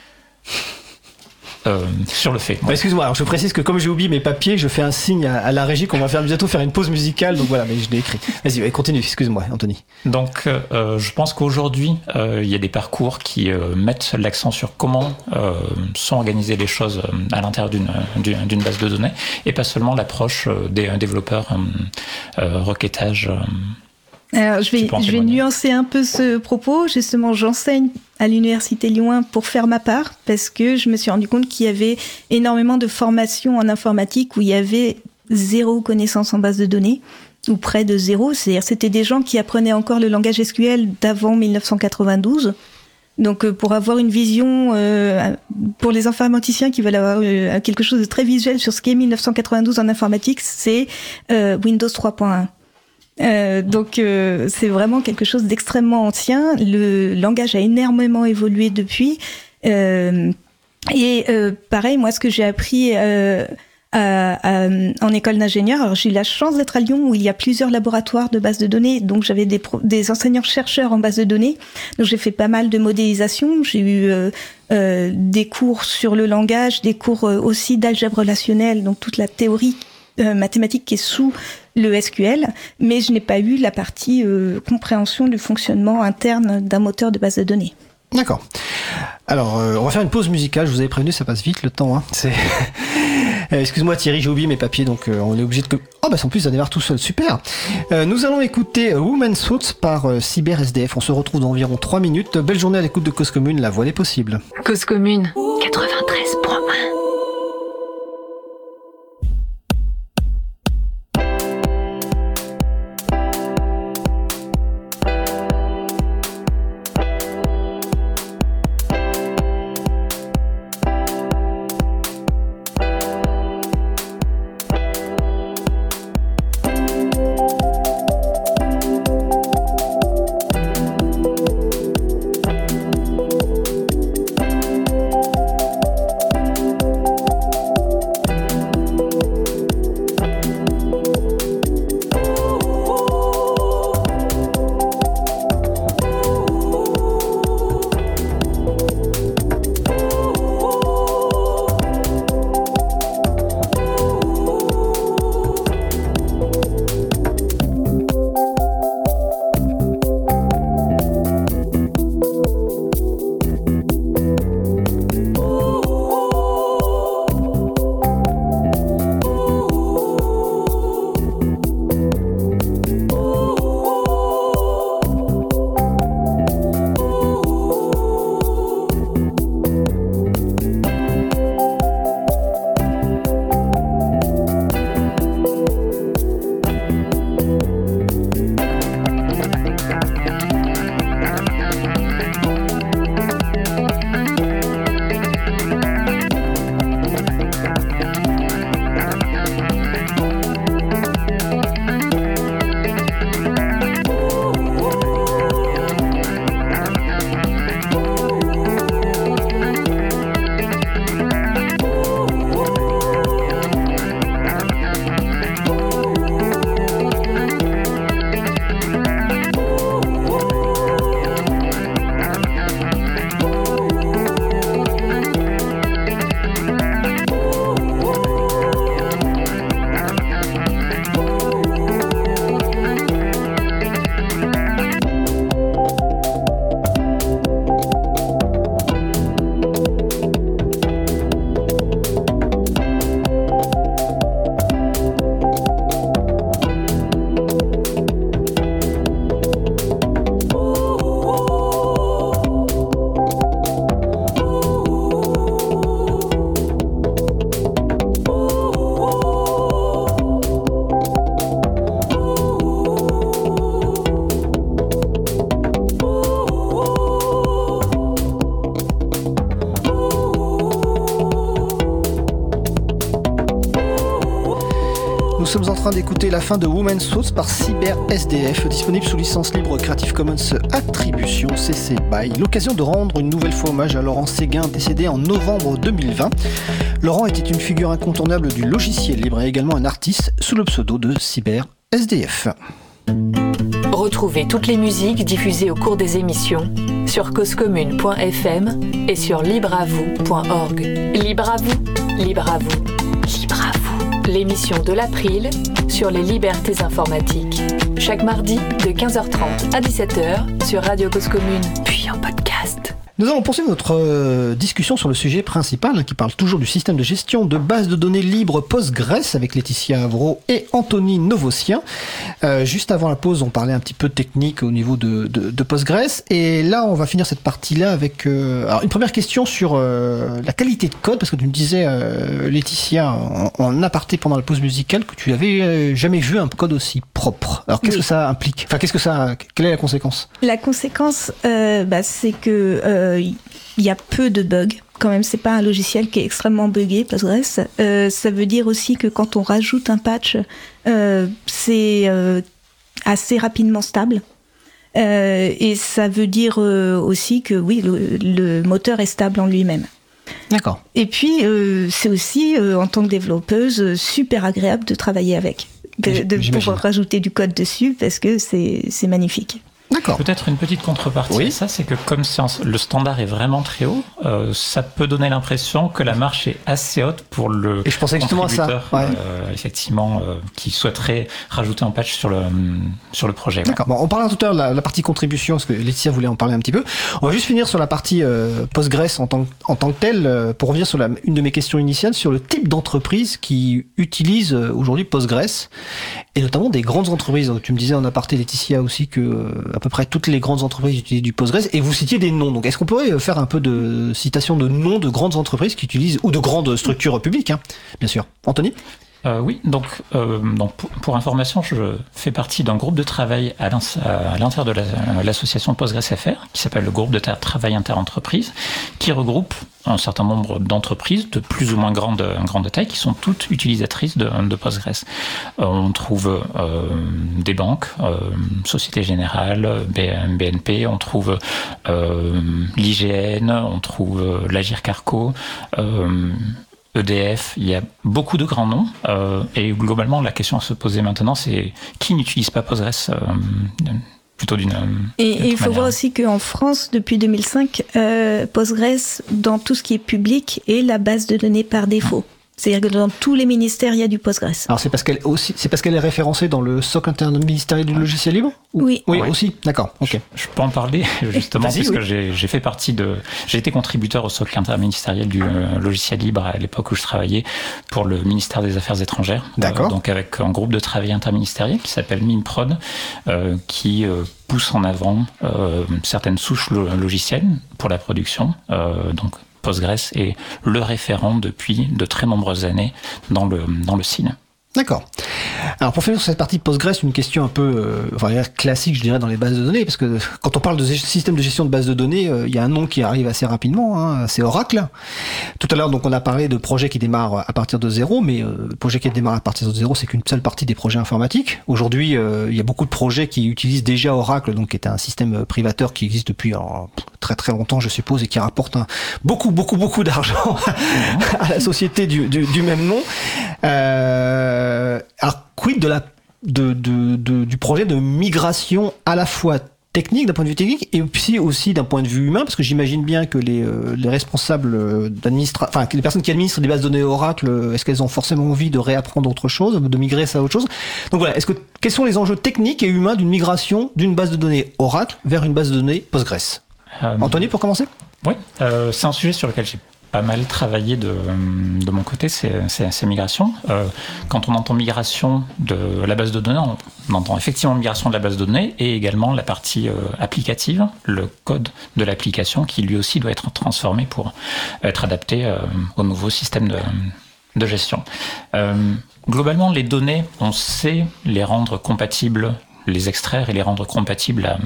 euh, sur le fait. Bah, excuse-moi, alors je précise que comme j'ai oublié mes papiers, je fais un signe à, la régie qu'on va faire bientôt faire une pause musicale, donc voilà, mais je l'ai écrit. Vas-y, continue, excuse-moi, Anthony. Donc, euh, je pense qu'aujourd'hui, euh, il y a des parcours qui mettent l'accent sur comment sont organisées les choses à l'intérieur d'une base de données, et pas seulement l'approche des développeurs requêtage. Alors, je vais, je vais nuancer un peu ce propos. Justement, j'enseigne à l'université Lyon pour faire ma part parce que je me suis rendu compte qu'il y avait énormément de formations en informatique où il y avait zéro connaissance en base de données ou près de zéro. C'est-à-dire, c'était des gens qui apprenaient encore le langage SQL d'avant 1992. Donc, euh, pour avoir une vision, euh, pour les informaticiens qui veulent avoir euh, quelque chose de très visuel sur ce qu'est 1992 en informatique, c'est Windows 3.1. Euh, donc euh, c'est vraiment quelque chose d'extrêmement ancien. Le langage a énormément évolué depuis. Euh, et pareil, moi, ce que j'ai appris en école d'ingénieur, alors j'ai eu la chance d'être à Lyon où il y a plusieurs laboratoires de bases de données, donc j'avais des, des enseignants-chercheurs en base de données, donc j'ai fait pas mal de modélisation, j'ai eu des cours sur le langage, des cours aussi d'algèbre relationnelle, donc toute la théorie mathématique qui est sous le SQL, mais je n'ai pas eu la partie euh, compréhension du fonctionnement interne d'un moteur de base de données. D'accord. Alors, euh, on va faire une pause musicale. Je vous avais prévenu, ça passe vite le temps. Hein. C'est... Euh, excuse-moi Thierry, j'ai oublié mes papiers, donc on est obligé de... Oh bah en plus ça démarre tout seul, super Nous allons écouter Woman's Thoughts par Cyber SDF. On se retrouve dans environ 3 minutes. Belle journée à l'écoute de Cause Commune, la voix des possibles. Cause Commune 93.1 la fin de Woman's Source par Cyber SDF, disponible sous licence libre Creative Commons Attribution CC BY. L'occasion de rendre une nouvelle fois hommage à Laurent Séguin, décédé en novembre 2020. Laurent était une figure incontournable du logiciel libre et également un artiste sous le pseudo de Cyber SDF. Retrouvez toutes les musiques diffusées au cours des émissions sur causecommune.fm et sur libreavoue.org. Libre à vous, libre à vous, libre à vous. L'émission de l'April sur les libertés informatiques. Chaque mardi de 15h30 à 17h sur Radio Cause Commune, puis en podcast. Nous allons poursuivre notre euh, discussion sur le sujet principal hein, qui parle toujours du système de gestion de base de données libres Postgres avec Laetitia Avro et Anthony Novosien. Euh, juste avant la pause, on parlait un petit peu technique au niveau de, de, de Postgres et là, on va finir cette partie-là avec euh, alors une première question sur euh, la qualité de code parce que tu me disais Laetitia en, en aparté pendant la pause musicale que tu avais euh, jamais vu un code aussi propre. Alors qu'est-ce Oui. que ça implique? Enfin, qu'est-ce que ça Quelle est la conséquence? La conséquence, bah, c'est que il y a peu de bugs. Quand même, c'est pas un logiciel qui est extrêmement buggé, Postgres. Euh, ça veut dire aussi que quand on rajoute un patch, euh, c'est euh, assez rapidement stable. Euh, et ça veut dire euh, aussi que oui, le, le moteur est stable en lui-même. D'accord. Et puis, euh, c'est aussi, euh, en tant que développeuse, euh, super agréable de travailler avec. De, de pouvoir rajouter du code dessus parce que c'est magnifique. D'accord. Peut-être une petite contrepartie Oui. à ça, c'est que comme le standard est vraiment très haut, euh, ça peut donner l'impression que la marche est assez haute pour le Et je pensais justement à ça, ouais. euh, effectivement, euh, qui souhaiterait rajouter un patch sur le sur le projet. ouais. D'accord. Bon, on parlera tout à l'heure de la, la partie contribution, parce que Laetitia voulait en parler un petit peu. On va juste finir sur la partie euh, Postgres en tant, que- en tant que telle, euh, pour revenir sur la, une de mes questions initiales, sur le type d'entreprise qui utilise euh, aujourd'hui Postgres, et notamment des grandes entreprises. Tu me disais en aparté, Laetitia, aussi que euh, à peu près toutes les grandes entreprises utilisent du Postgres, et vous citiez des noms. Donc, est-ce qu'on pourrait euh, faire un peu de citation de noms de grandes entreprises qui utilisent, ou de grandes structures publiques, hein, bien sûr. Anthony? Euh, oui, donc, euh, pour, information, je fais partie d'un groupe de travail à l'in- à l'intérieur de la- l'association PostgreSFR, qui s'appelle le groupe de travail interentreprise, qui regroupe un certain nombre d'entreprises de plus ou moins grande, grande taille, qui sont toutes utilisatrices de, Postgres. Euh, on trouve euh, des banques, euh, Société Générale, BNP, on trouve l'IGN, on trouve l'Agir Carco, EDF, il y a beaucoup de grands noms. et globalement, la question à se poser maintenant, c'est qui n'utilise pas Postgres plutôt d'une. Et d'une et il faut voir aussi qu'en France, depuis 2005, euh, Postgres, dans tout ce qui est public, est la base de données par défaut. C'est-à-dire que dans tous les ministères, il y a du Postgres. Alors, c'est parce qu'elle aussi, c'est parce qu'elle est référencée dans le socle interministériel du logiciel libre Ou- Oui. Oui, Oui. aussi. D'accord. Ok. Je peux en parler justement puisque oui. j'ai fait partie de, j'ai été contributeur au socle interministériel du euh, logiciel libre à l'époque où je travaillais pour le ministère des Affaires étrangères. D'accord. Euh, donc avec un groupe de travail interministériel qui s'appelle MinProd, euh, qui euh, pousse en avant euh, certaines souches lo- logicielles pour la production. Euh, donc Postgres est le référent depuis de très nombreuses années dans le dans le. D'accord. Alors pour finir sur cette partie Postgres, une question un peu euh, enfin, classique, je dirais, dans les bases de données, parce que quand on parle de système de gestion de bases de données, euh, il y a un nom qui arrive assez rapidement, hein, c'est Oracle. Tout à l'heure, donc on a parlé de projets qui démarrent à partir de zéro, mais euh, le projet qui démarre à partir de zéro, c'est qu'une seule partie des projets informatiques. Aujourd'hui, euh, il y a beaucoup de projets qui utilisent déjà Oracle, donc qui est un système privateur qui existe depuis très très longtemps, je suppose, et qui rapporte beaucoup beaucoup beaucoup d'argent à la société du, du, du même nom. Euh, alors, quid de la, de, de, de- du projet de migration à la fois technique, d'un point de vue technique, et aussi, aussi d'un point de vue humain, parce que j'imagine bien que les, euh, les responsables d'administration, enfin, les personnes qui administrent des bases de données Oracle, euh, est-ce qu'elles ont forcément envie de réapprendre autre chose, de migrer ça à autre chose? Donc voilà, est-ce que, quels sont les enjeux techniques et humains d'une migration d'une base de données Oracle vers une base de données Postgres? Euh, Anthony, pour commencer. Oui, euh, c'est un sujet sur lequel j'ai pas mal travaillé de, mon côté, ces migrations. Euh, quand on entend migration de la base de données, on entend effectivement migration de la base de données et également la partie euh, applicative, le code de l'application qui lui aussi doit être transformé pour être adapté euh, au nouveau système de, de gestion. Globalement, les données, on sait les rendre compatibles, les extraire et les rendre compatibles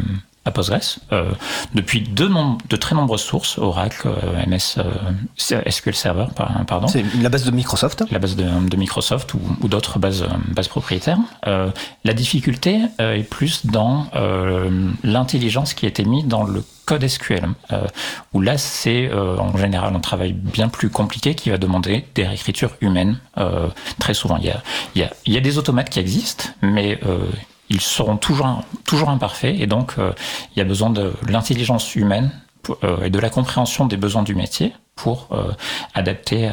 à Postgres euh, depuis de, très nombreuses sources, Oracle, euh, MS, euh, SQL Server, par- pardon C'est la base de Microsoft. la base de, de Microsoft ou, ou d'autres bases, bases propriétaires. La difficulté est plus dans l'intelligence qui a été mise dans le code SQL, où là c'est en général un travail bien plus compliqué qui va demander des réécritures humaines très souvent. Il y, a, il, y a, il y a des automates qui existent, mais ils seront toujours, toujours imparfaits et donc il y a besoin de l'intelligence humaine et de la compréhension des besoins du métier pour adapter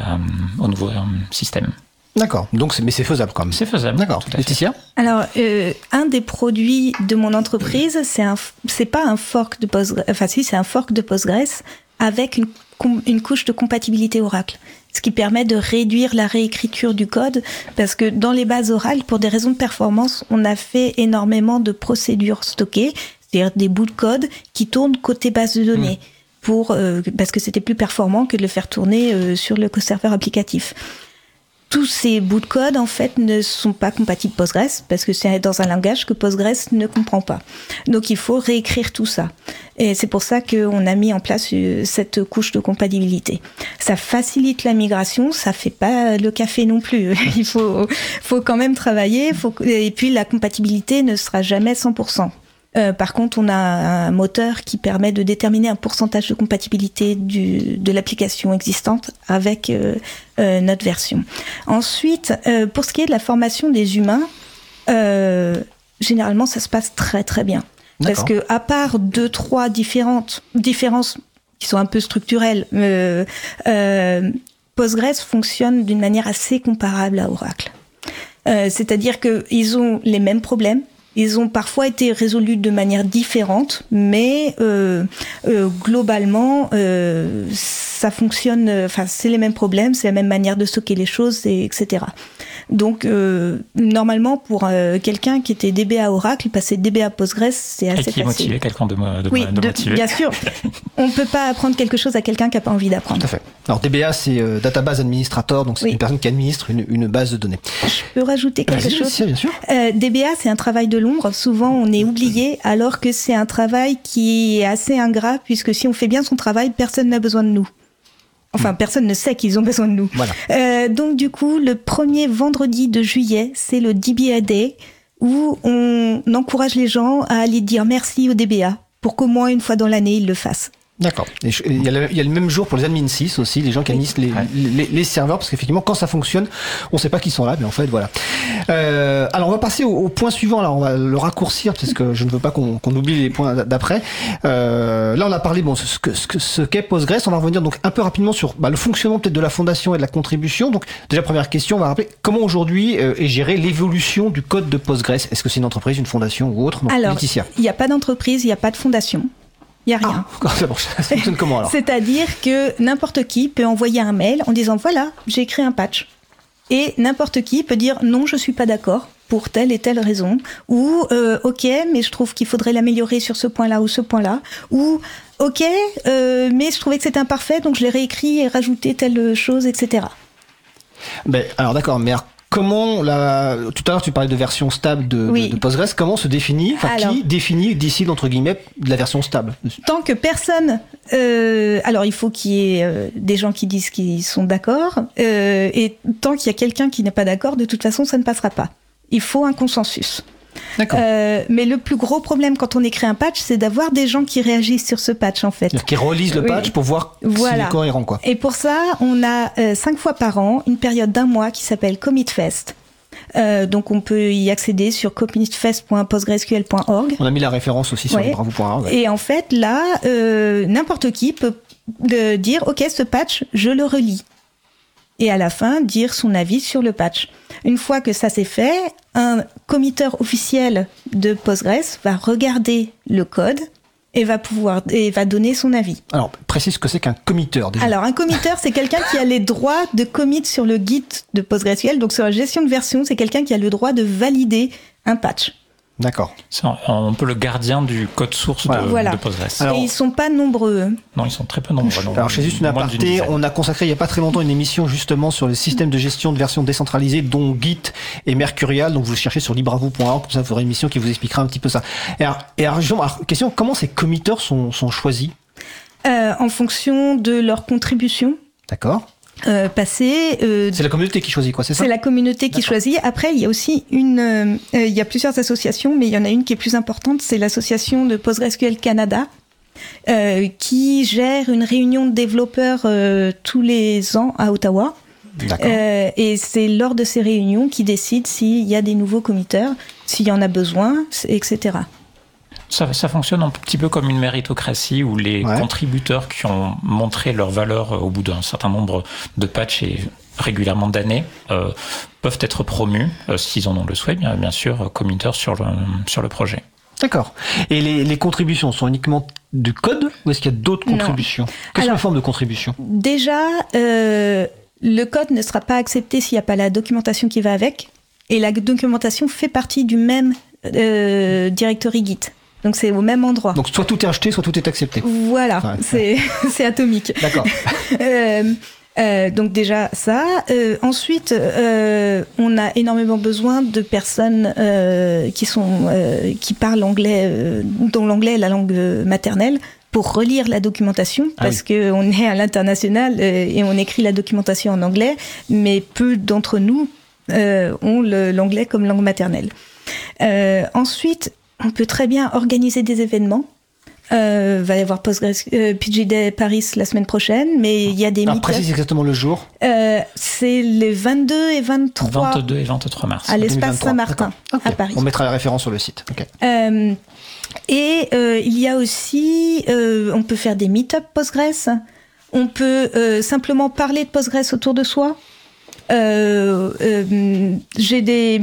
au nouveau système. D'accord. Donc, mais c'est faisable quand même. C'est faisable. D'accord. Laetitia? Alors, euh, un des produits de mon entreprise, c'est un, c'est pas un fork de Postgres, enfin si, c'est un fork de Postgres avec une, une couche de compatibilité Oracle. Ce qui permet de réduire la réécriture du code, parce que dans les bases orales, pour des raisons de performance, on a fait énormément de procédures stockées, c'est-à-dire des bouts de code qui tournent côté base de données. Pour, euh, parce que c'était plus performant que de le faire tourner euh, sur le serveur applicatif tous ces bouts de code en fait ne sont pas compatibles Postgres parce que c'est dans un langage que Postgres ne comprend pas. Donc il faut réécrire tout ça. Et c'est pour ça qu'on a mis en place euh, cette couche de compatibilité. Ça facilite la migration, ça fait pas le café non plus. il faut, faut quand même travailler. Faut, et puis la compatibilité ne sera jamais 100%. Euh, par contre, on a un moteur qui permet de déterminer un pourcentage de compatibilité du, de l'application existante avec euh, euh, notre version. Ensuite, pour ce qui est de la formation des humains, généralement, ça se passe très très bien. Parce que à part deux trois différentes différences qui sont un peu structurelles, Postgres fonctionne d'une manière assez comparable à Oracle. C'est-à-dire qu'ils ont les mêmes problèmes, ils ont parfois été résolus de manière différente, mais euh, euh, globalement, euh, ça fonctionne. Enfin, c'est les mêmes problèmes, c'est la même manière de stocker les choses, et, etc. Donc, euh, normalement, pour euh, quelqu'un qui était DBA Oracle, passer DBA Postgres, c'est assez et qui facile. motivé quelqu'un de, de, oui, de de- motiver. bien sûr. On ne peut pas apprendre quelque chose à quelqu'un qui n'a pas envie d'apprendre. Tout à fait. Alors DBA, c'est euh, Database Administrator, donc c'est Oui. une personne qui administre une, une base de données. Je peux rajouter quelque Vas-y, chose? bien sûr. Euh, DBA, c'est un travail de l'ombre. Souvent, on est oublié, alors que c'est un travail qui est assez ingrat, puisque si on fait bien son travail, personne n'a besoin de nous. Enfin, personne ne sait qu'ils ont besoin de nous. Voilà. Euh, donc, du coup, le premier vendredi de juillet, c'est le DBA Day, où on encourage les gens à aller dire merci au DBA, pour qu'au moins une fois dans l'année, ils le fassent. D'accord. Il y, a le, il y a le même jour pour les admin 6 aussi, les gens qui administrent les, les, les serveurs, parce qu'effectivement, quand ça fonctionne, on sait pas qui sont là, mais en fait, voilà. Euh, alors, on va passer au, au point suivant. Alors, on va le raccourcir, parce que je ne veux pas qu'on oublie les points d'après. Euh, là, on a parlé, bon, ce que ce ce qu'est Postgres. On va revenir donc un peu rapidement sur bah, le fonctionnement peut-être de la fondation et de la contribution. Donc, déjà, première question, on va rappeler comment aujourd'hui euh, est gérée l'évolution du code de Postgres? Est-ce que c'est une entreprise, une fondation ou autre? Donc, Alors, il n'y a pas d'entreprise, il n'y a pas de fondation. Il n'y a rien. Ah, ça marche. Ça fonctionne comment alors C'est-à-dire que n'importe qui peut envoyer un mail en disant voilà, j'ai écrit un patch. Et n'importe qui peut dire non, je suis pas d'accord pour telle et telle raison. Ou euh, ok, mais je trouve qu'il faudrait l'améliorer sur ce point-là ou ce point-là. Ou ok, euh, mais je trouvais que c'était imparfait, donc je l'ai réécrit et rajouté telle chose, etc. Ben, alors d'accord, mais alors, comment la... tout à l'heure tu parlais de version stable de, de- Oui. de Postgres, comment se définit, enfin Alors. qui définit, décide entre guillemets de la version stable Tant que personne, euh, alors il faut qu'il y ait euh, des gens qui disent qu'ils sont d'accord, euh, et tant qu'il y a quelqu'un qui n'est pas d'accord, de toute façon, ça ne passera pas. Il faut un consensus. D'accord. Euh, mais le plus gros problème quand on écrit un patch, c'est d'avoir des gens qui réagissent sur ce patch en fait. C'est-à-dire qu'ils relisent le Oui. patch pour voir s'il Voilà. est cohérent quoi. Et pour ça, on a euh, cinq fois par an une période d'un mois qui s'appelle Commit Fest. Euh, donc on peut y accéder sur commitfest.postgresql.org. On a mis la référence aussi sur Ouais. bravo.org. ouais. Et en fait, là, euh, n'importe qui peut de dire, OK, ce patch, je le relis. Et à la fin, dire son avis sur le patch. Une fois que ça c'est fait, un committeur officiel de Postgres va regarder le code et va pouvoir et va donner son avis. Alors précise ce que c'est qu'un committeur déjà. Alors, un committeur, c'est quelqu'un qui a les droits de commit sur le Git de PostgreSQL. Donc, sur la gestion de version, c'est quelqu'un qui a le droit de valider un patch. D'accord. C'est un, un peu le gardien du code source Voilà. de, Voilà. de Postgres. Alors- et ils sont pas nombreux. non, ils sont très peu nombreux. non. Alors, je fais juste une aparté. On a consacré il n'y a pas très longtemps une émission justement sur les systèmes de gestion de versions décentralisées, dont Git et Mercurial. Donc, vous le cherchez sur libravo.org. Comme ça, vous aurez une émission qui vous expliquera un petit peu ça. Et alors, et alors, justement, alors, question, comment ces committeurs sont, sont choisis? Euh, en fonction de leur contribution D'accord. Euh, passée. euh, C'est la communauté qui choisit quoi, c'est ça c'est la communauté qui choisit. Après, il y a aussi une, euh, il y a plusieurs associations, mais il y en a une qui est plus importante, c'est l'association de PostgreSQL Canada, euh, qui gère une réunion de développeurs euh, tous les ans à Ottawa. D'accord. Euh, et c'est lors de ces réunions qui décide s'il y a des nouveaux committeurs, s'il y en a besoin, etc. Ça, ça fonctionne un petit peu comme une méritocratie où les Ouais. contributeurs qui ont montré leur valeur euh, au bout d'un certain nombre de patchs et régulièrement d'années euh, peuvent être promus, euh, s'ils en ont le souhait, bien, bien sûr, committeurs sur le, sur le projet. D'accord. Et les, les contributions sont uniquement du code ou est-ce qu'il y a d'autres contributions Quelles sont les formes de contributions Déjà, euh, le code ne sera pas accepté s'il n'y a pas la documentation qui va avec. Et la documentation fait partie du même euh, directory Git. Donc c'est au même endroit. Donc soit tout est acheté, soit tout est accepté. Voilà, c'est atomique. D'accord. Euh, euh, donc déjà ça. Euh, ensuite, euh, on a énormément besoin de personnes qui sont qui parlent anglais, dont l'anglais est la langue maternelle, pour relire la documentation, Ah parce que on est à l'international et on écrit la documentation en anglais, mais peu d'entre nous ont l'anglais comme langue maternelle. Ensuite, on peut très bien organiser des événements. Euh, va y avoir Postgres, euh, PG Day Paris la semaine prochaine, mais il y a des Alors précise exactement le jour. euh, c'est les 22 et 23 22 et 23 mars. à l'espace 2023. Saint-Martin, à Paris. On mettra la référence sur le site. Euh, et euh, il y a aussi, euh, on peut faire des meet-up Postgres. On peut euh, simplement parler de Postgres autour de soi. Euh, euh, J'ai des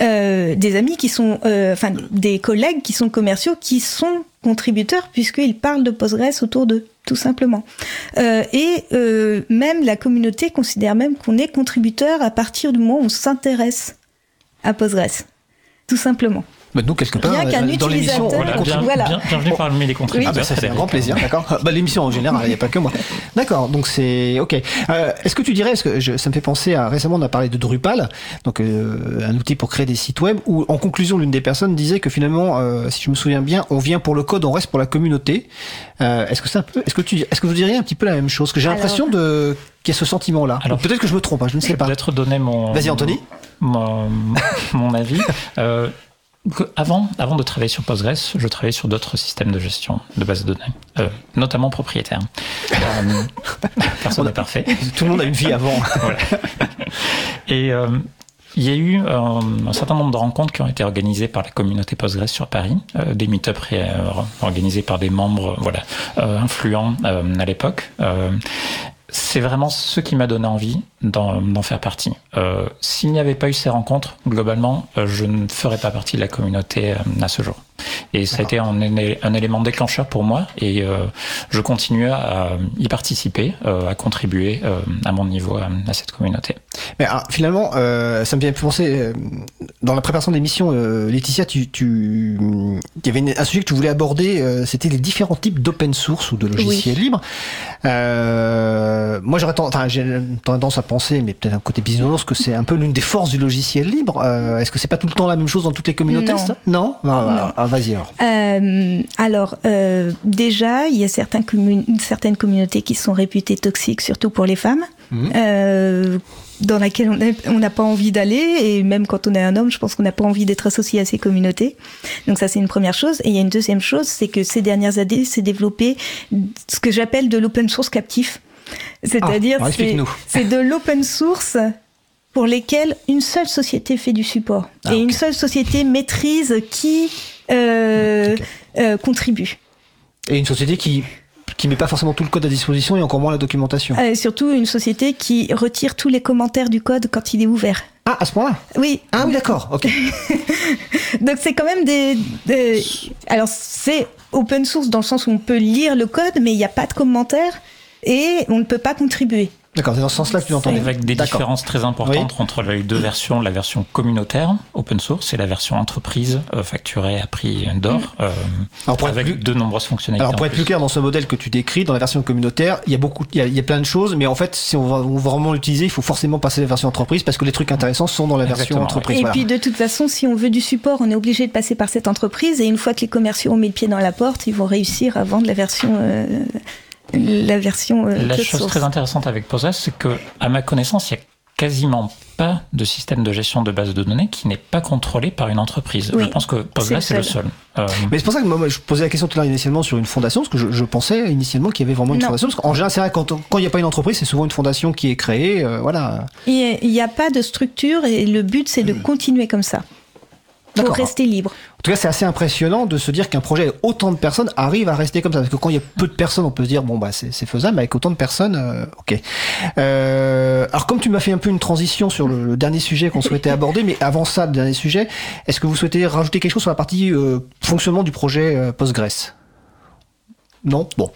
euh, des amis qui sont, euh, enfin des collègues qui sont commerciaux, qui sont contributeurs puisqu'ils parlent de Postgres autour d'eux, tout simplement. Euh, et euh, même la communauté considère même qu'on est contributeur à partir du moment où on s'intéresse à Postgres, tout simplement. Bah, nous, quelque part, euh, dans l'émission, Voilà, bien- Voilà. bien- bienvenue parmi les Ah contributeurs. bah ça fait un grand plaisir, d'accord. Bah, l'émission en général, il n'y a pas que moi. D'accord, donc c'est ok. Euh, est-ce que tu dirais, que je- ça me fait penser à récemment on a parlé de Drupal, donc euh, un outil pour créer des sites web, où en conclusion l'une des personnes disait que finalement, euh, si je me souviens bien, on vient pour le code, on reste pour la communauté. Euh, est-ce que c'est un peu, est-ce que tu, est-ce que vous diriez un petit peu la même chose Parce que j'ai Alors- l'impression de qu'il y a ce sentiment-là. Alors- Peut-être que je me trompe, hein, je ne Je sais vais pas. peut-être donner mon. Vas-y, Anthony. Mon, mon avis. Avant, avant de travailler sur Postgres, je travaillais sur d'autres systèmes de gestion de bases de données, euh, notamment propriétaires. Euh, personne n'est parfait. Tout le monde a une vie avant. Voilà. Et euh, il y a eu euh, un certain nombre de rencontres qui ont été organisées par la communauté Postgres sur Paris, euh, des meet-ups organisés par des membres voilà, euh, influents euh, à l'époque. Euh, c'est vraiment ce qui m'a donné envie d'en faire partie. Euh, S'il n'y avait pas eu ces rencontres, globalement, euh, je ne ferais pas partie de la communauté euh, à ce jour. Et ça a été un, élément déclencheur pour moi et euh, je continue à y participer, euh, à contribuer euh, à mon niveau à, à cette communauté. Mais alors, finalement, euh, ça me vient penser, euh, dans la préparation de l'émission, euh, Laetitia, tu, tu, il y avait une- un sujet que tu voulais aborder, euh, c'était les différents types d'open source ou de logiciels libres. Euh, moi, j'aurais tendance à penser, mais peut-être un côté bisounours, que c'est un peu l'une des forces du logiciel libre. Euh, Est-ce que c'est pas tout le temps la même chose dans toutes les communautés Non. Non, Ah, ah, ah, Vas-y alors. Euh, alors, euh, déjà, il y a commun- certaines communautés qui sont réputées toxiques, surtout pour les femmes, Mhm. euh, dans laquelle on n'a pas envie d'aller, et même quand on est un homme, je pense qu'on n'a pas envie d'être associé à ces communautés. Donc ça, c'est une première chose. Et il y a une deuxième chose, c'est que ces dernières années, s'est développé ce que j'appelle de l'open source captif. C'est-à-dire, c'est explique-nous. c'est de l'open source pour lesquels une seule société fait du support Ah, et une seule société maîtrise qui euh, euh, contribue. Et une société qui qui met pas forcément tout le code à disposition et encore moins la documentation. Euh, surtout une société qui retire tous les commentaires du code quand il est ouvert. Ah, à ce point-là? Oui, Ah oui, d'accord. Ok. donc c'est quand même des... des- Alors c'est open source dans le sens où on peut lire le code, mais il n'y a pas de commentaires et on ne peut pas contribuer. D'accord, c'est dans ce sens-là que tu l'entendais. Avec des différences très importantes Oui. entre les deux versions, la version communautaire, open source, et la version entreprise, euh, facturée à prix d'or, euh, Alors, pour être avec plus- de nombreuses fonctionnalités. Alors pour être plus clair dans ce modèle que tu décris, dans la version communautaire, il y a beaucoup, il y a, il y a plein de choses, mais en fait, si on va, on va vraiment l'utiliser, il faut forcément passer la version entreprise parce que les trucs intéressants sont dans la version Exactement, entreprise. Et voilà. puis de toute façon, si on veut du support, on est obligé de passer par cette entreprise. Et une fois que les commerciaux ont mis le pied dans la porte, ils vont réussir à vendre la version, euh, la version euh, La chose source. très intéressante avec Postgres, c'est que, à ma connaissance, il y a quasiment pas de système de gestion de base de données qui n'est pas contrôlé par une entreprise. Oui, je pense que Postgres c'est c'est le seul. Euh, Mais c'est pour ça que moi, je posais la question tout à l'heure initialement sur une fondation, parce que je, je pensais initialement qu'il y avait vraiment une Non. fondation. Parce qu'en général, c'est vrai, quand il n'y a pas une entreprise, c'est souvent une fondation qui est créée. euh, voilà. Il n'y a pas de structure et le but c'est de continuer comme ça. Pour rester libre. En tout cas, c'est assez impressionnant de se dire qu'un projet avec autant de personnes arrive à rester comme ça. Parce que quand il y a peu de personnes, on peut se dire, bon, bah, c'est faisable, mais avec autant de personnes, euh, ok. Euh, alors, comme tu m'as fait un peu une transition sur le, le dernier sujet qu'on souhaitait aborder, mais avant ça, le dernier sujet, est-ce que vous souhaitez rajouter quelque chose sur la partie euh, fonctionnement du projet euh, Postgres? Non Bon.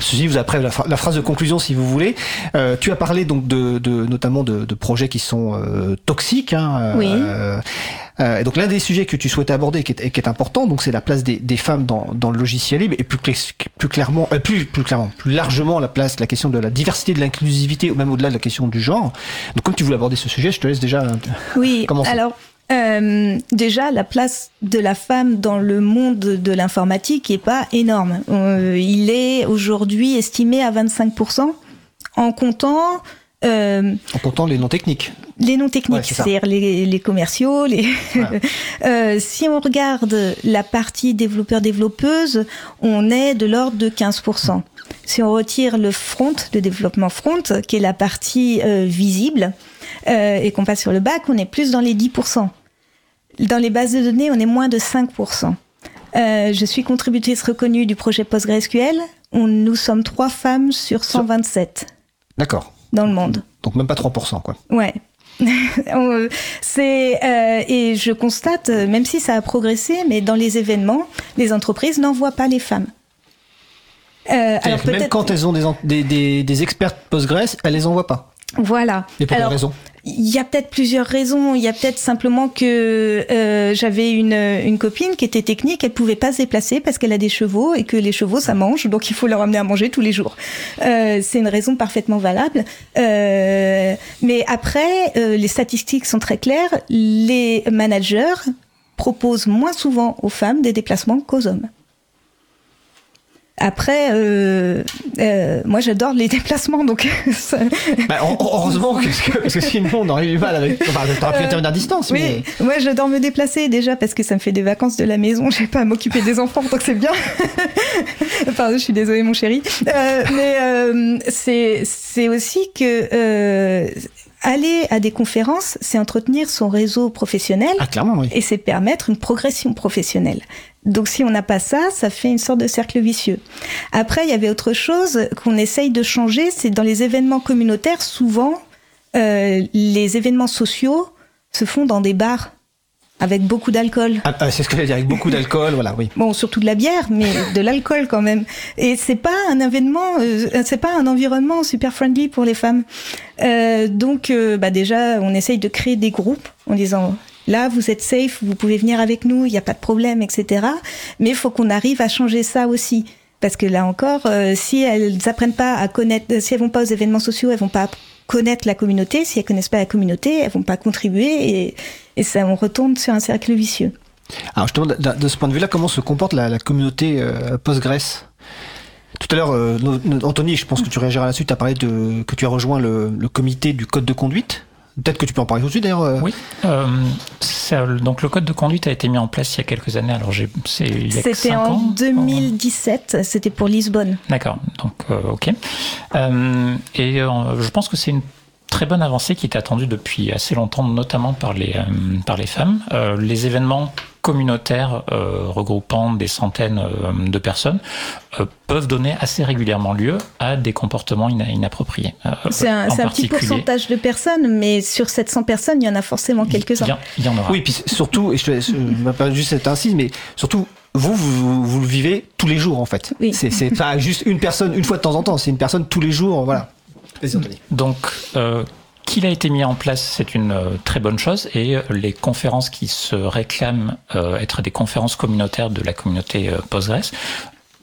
Ceci vous après la, la phrase de conclusion si vous voulez. Euh, tu as parlé donc de, de notamment de, de projets qui sont euh, toxiques. Hein, Oui. euh, euh, et donc l'un des sujets que tu souhaitais aborder et qui est, qui est important, donc c'est la place des, des femmes dans, dans le logiciel libre et plus, clé- plus clairement, euh, plus, plus clairement, plus largement la place, la question de la diversité, de l'inclusivité, ou même au-delà de la question du genre. Donc comme tu voulais aborder ce sujet, je te laisse déjà. euh, Oui, Commençons. alors euh, déjà la place de la femme dans le monde de l'informatique est pas énorme. Euh, il est aujourd'hui estimé à 25% en comptant euh, En comptant les non techniques. les non Ouais, c'est-à-dire les, les commerciaux. Les Voilà. Euh, si on regarde la partie développeur-développeuse, on est de l'ordre de 15%. Si on retire le front, le développement front, qui est la partie euh, visible, euh, et qu'on passe sur le bac, on est plus dans les 10%. Dans les bases de données, on est moins de 5%. Euh, je suis contributrice reconnue du projet PostgreSQL. On, nous sommes trois femmes sur 127 D'accord. dans le monde. Donc même pas 3%, quoi. Ouais. C'est euh, et je constate, même si ça a progressé, mais dans les événements, les entreprises n'envoient pas les femmes. Euh, alors même quand elles ont des, des, des, des experts Postgres, elles les envoient pas. voilà. Et pour Alors, quelle raison? Il y a peut-être plusieurs raisons. Il y a peut-être simplement que euh, j'avais une, une copine qui était technique, elle pouvait pas se déplacer parce qu'elle a des chevaux et que les chevaux ça mange, donc il faut leur amener à manger tous les jours. Euh, c'est une raison parfaitement valable. Euh, mais après, euh, les statistiques sont très claires. Les managers proposent moins souvent aux femmes des déplacements qu'aux hommes. Après, euh, euh, moi j'adore les déplacements, donc ça- Bah, heu- heureusement, parce que, parce que sinon on aurait eu du mal avec. Enfin, t'aurais pu Euh, intervenir à distance, mais. Oui, moi j'adore me déplacer déjà parce que ça me fait des vacances de la maison, j'ai pas à m'occuper des enfants donc c'est bien. Pardon, je suis désolée mon chéri. Euh, mais euh, c'est c'est aussi que euh, aller à des conférences, c'est entretenir son réseau professionnel Ah, clairement, oui. et c'est permettre une progression professionnelle. Donc si on n'a pas ça, ça fait une sorte de cercle vicieux. Après, il y avait autre chose qu'on essaye de changer, c'est dans les événements communautaires, souvent, euh, les événements sociaux se font dans des bars avec beaucoup d'alcool. Ah, ah, c'est ce que j'allais dire, avec beaucoup d'alcool, voilà, oui. Bon, surtout de la bière, mais de l'alcool quand même. Et c'est pas un événement, euh, c'est pas un environnement super friendly pour les femmes. Euh, donc, bah déjà, on essaye de créer des groupes en disant là, vous êtes safe, vous pouvez venir avec nous, il n'y a pas de problème, etc. Mais il faut qu'on arrive à changer ça aussi. Parce que là encore, euh, si elles apprennent pas à connaître, si elles vont pas aux événements sociaux, elles vont pas connaître la communauté. Si elles connaissent pas la communauté, elles vont pas contribuer et, ça, on retourne sur un cercle vicieux. Alors justement, de, de ce point de vue-là, comment se comporte la, communauté euh, Postgres Tout à l'heure, euh, Anthony, je pense que tu réagiras là-dessus, tu as parlé de, que tu as rejoint le comité du code de conduite. Peut-être que tu peux en parler tout de suite d'ailleurs. euh. Oui. Euh, ça- donc le code de conduite a été mis en place il y a quelques années. Alors j'ai, c'est il y a que C'était en ans. 2017, c'était pour Lisbonne. D'accord. Donc euh, ok. Euh, et euh, je pense que c'est une très bonne avancée qui est attendue depuis assez longtemps, notamment par les euh, par les femmes. Euh, les événements communautaires euh, regroupant des centaines euh, de personnes euh, peuvent donner assez régulièrement lieu à des comportements ina- inappropriés. Euh, C'est un, petit pourcentage de personnes, mais sur 700 personnes, il y en a forcément quelques-uns. il y en aura. Oui, puis surtout, et je vais pas juste incise, mais surtout, vous, vous, vous le vivez tous les jours en fait. Oui. C'est pas juste une personne une fois de temps en temps, c'est une personne tous les jours, voilà. Donc, euh, qu'il a été mis en place, c'est une euh, très bonne chose. Et euh, les conférences qui se réclament être des conférences communautaires de la communauté Postgres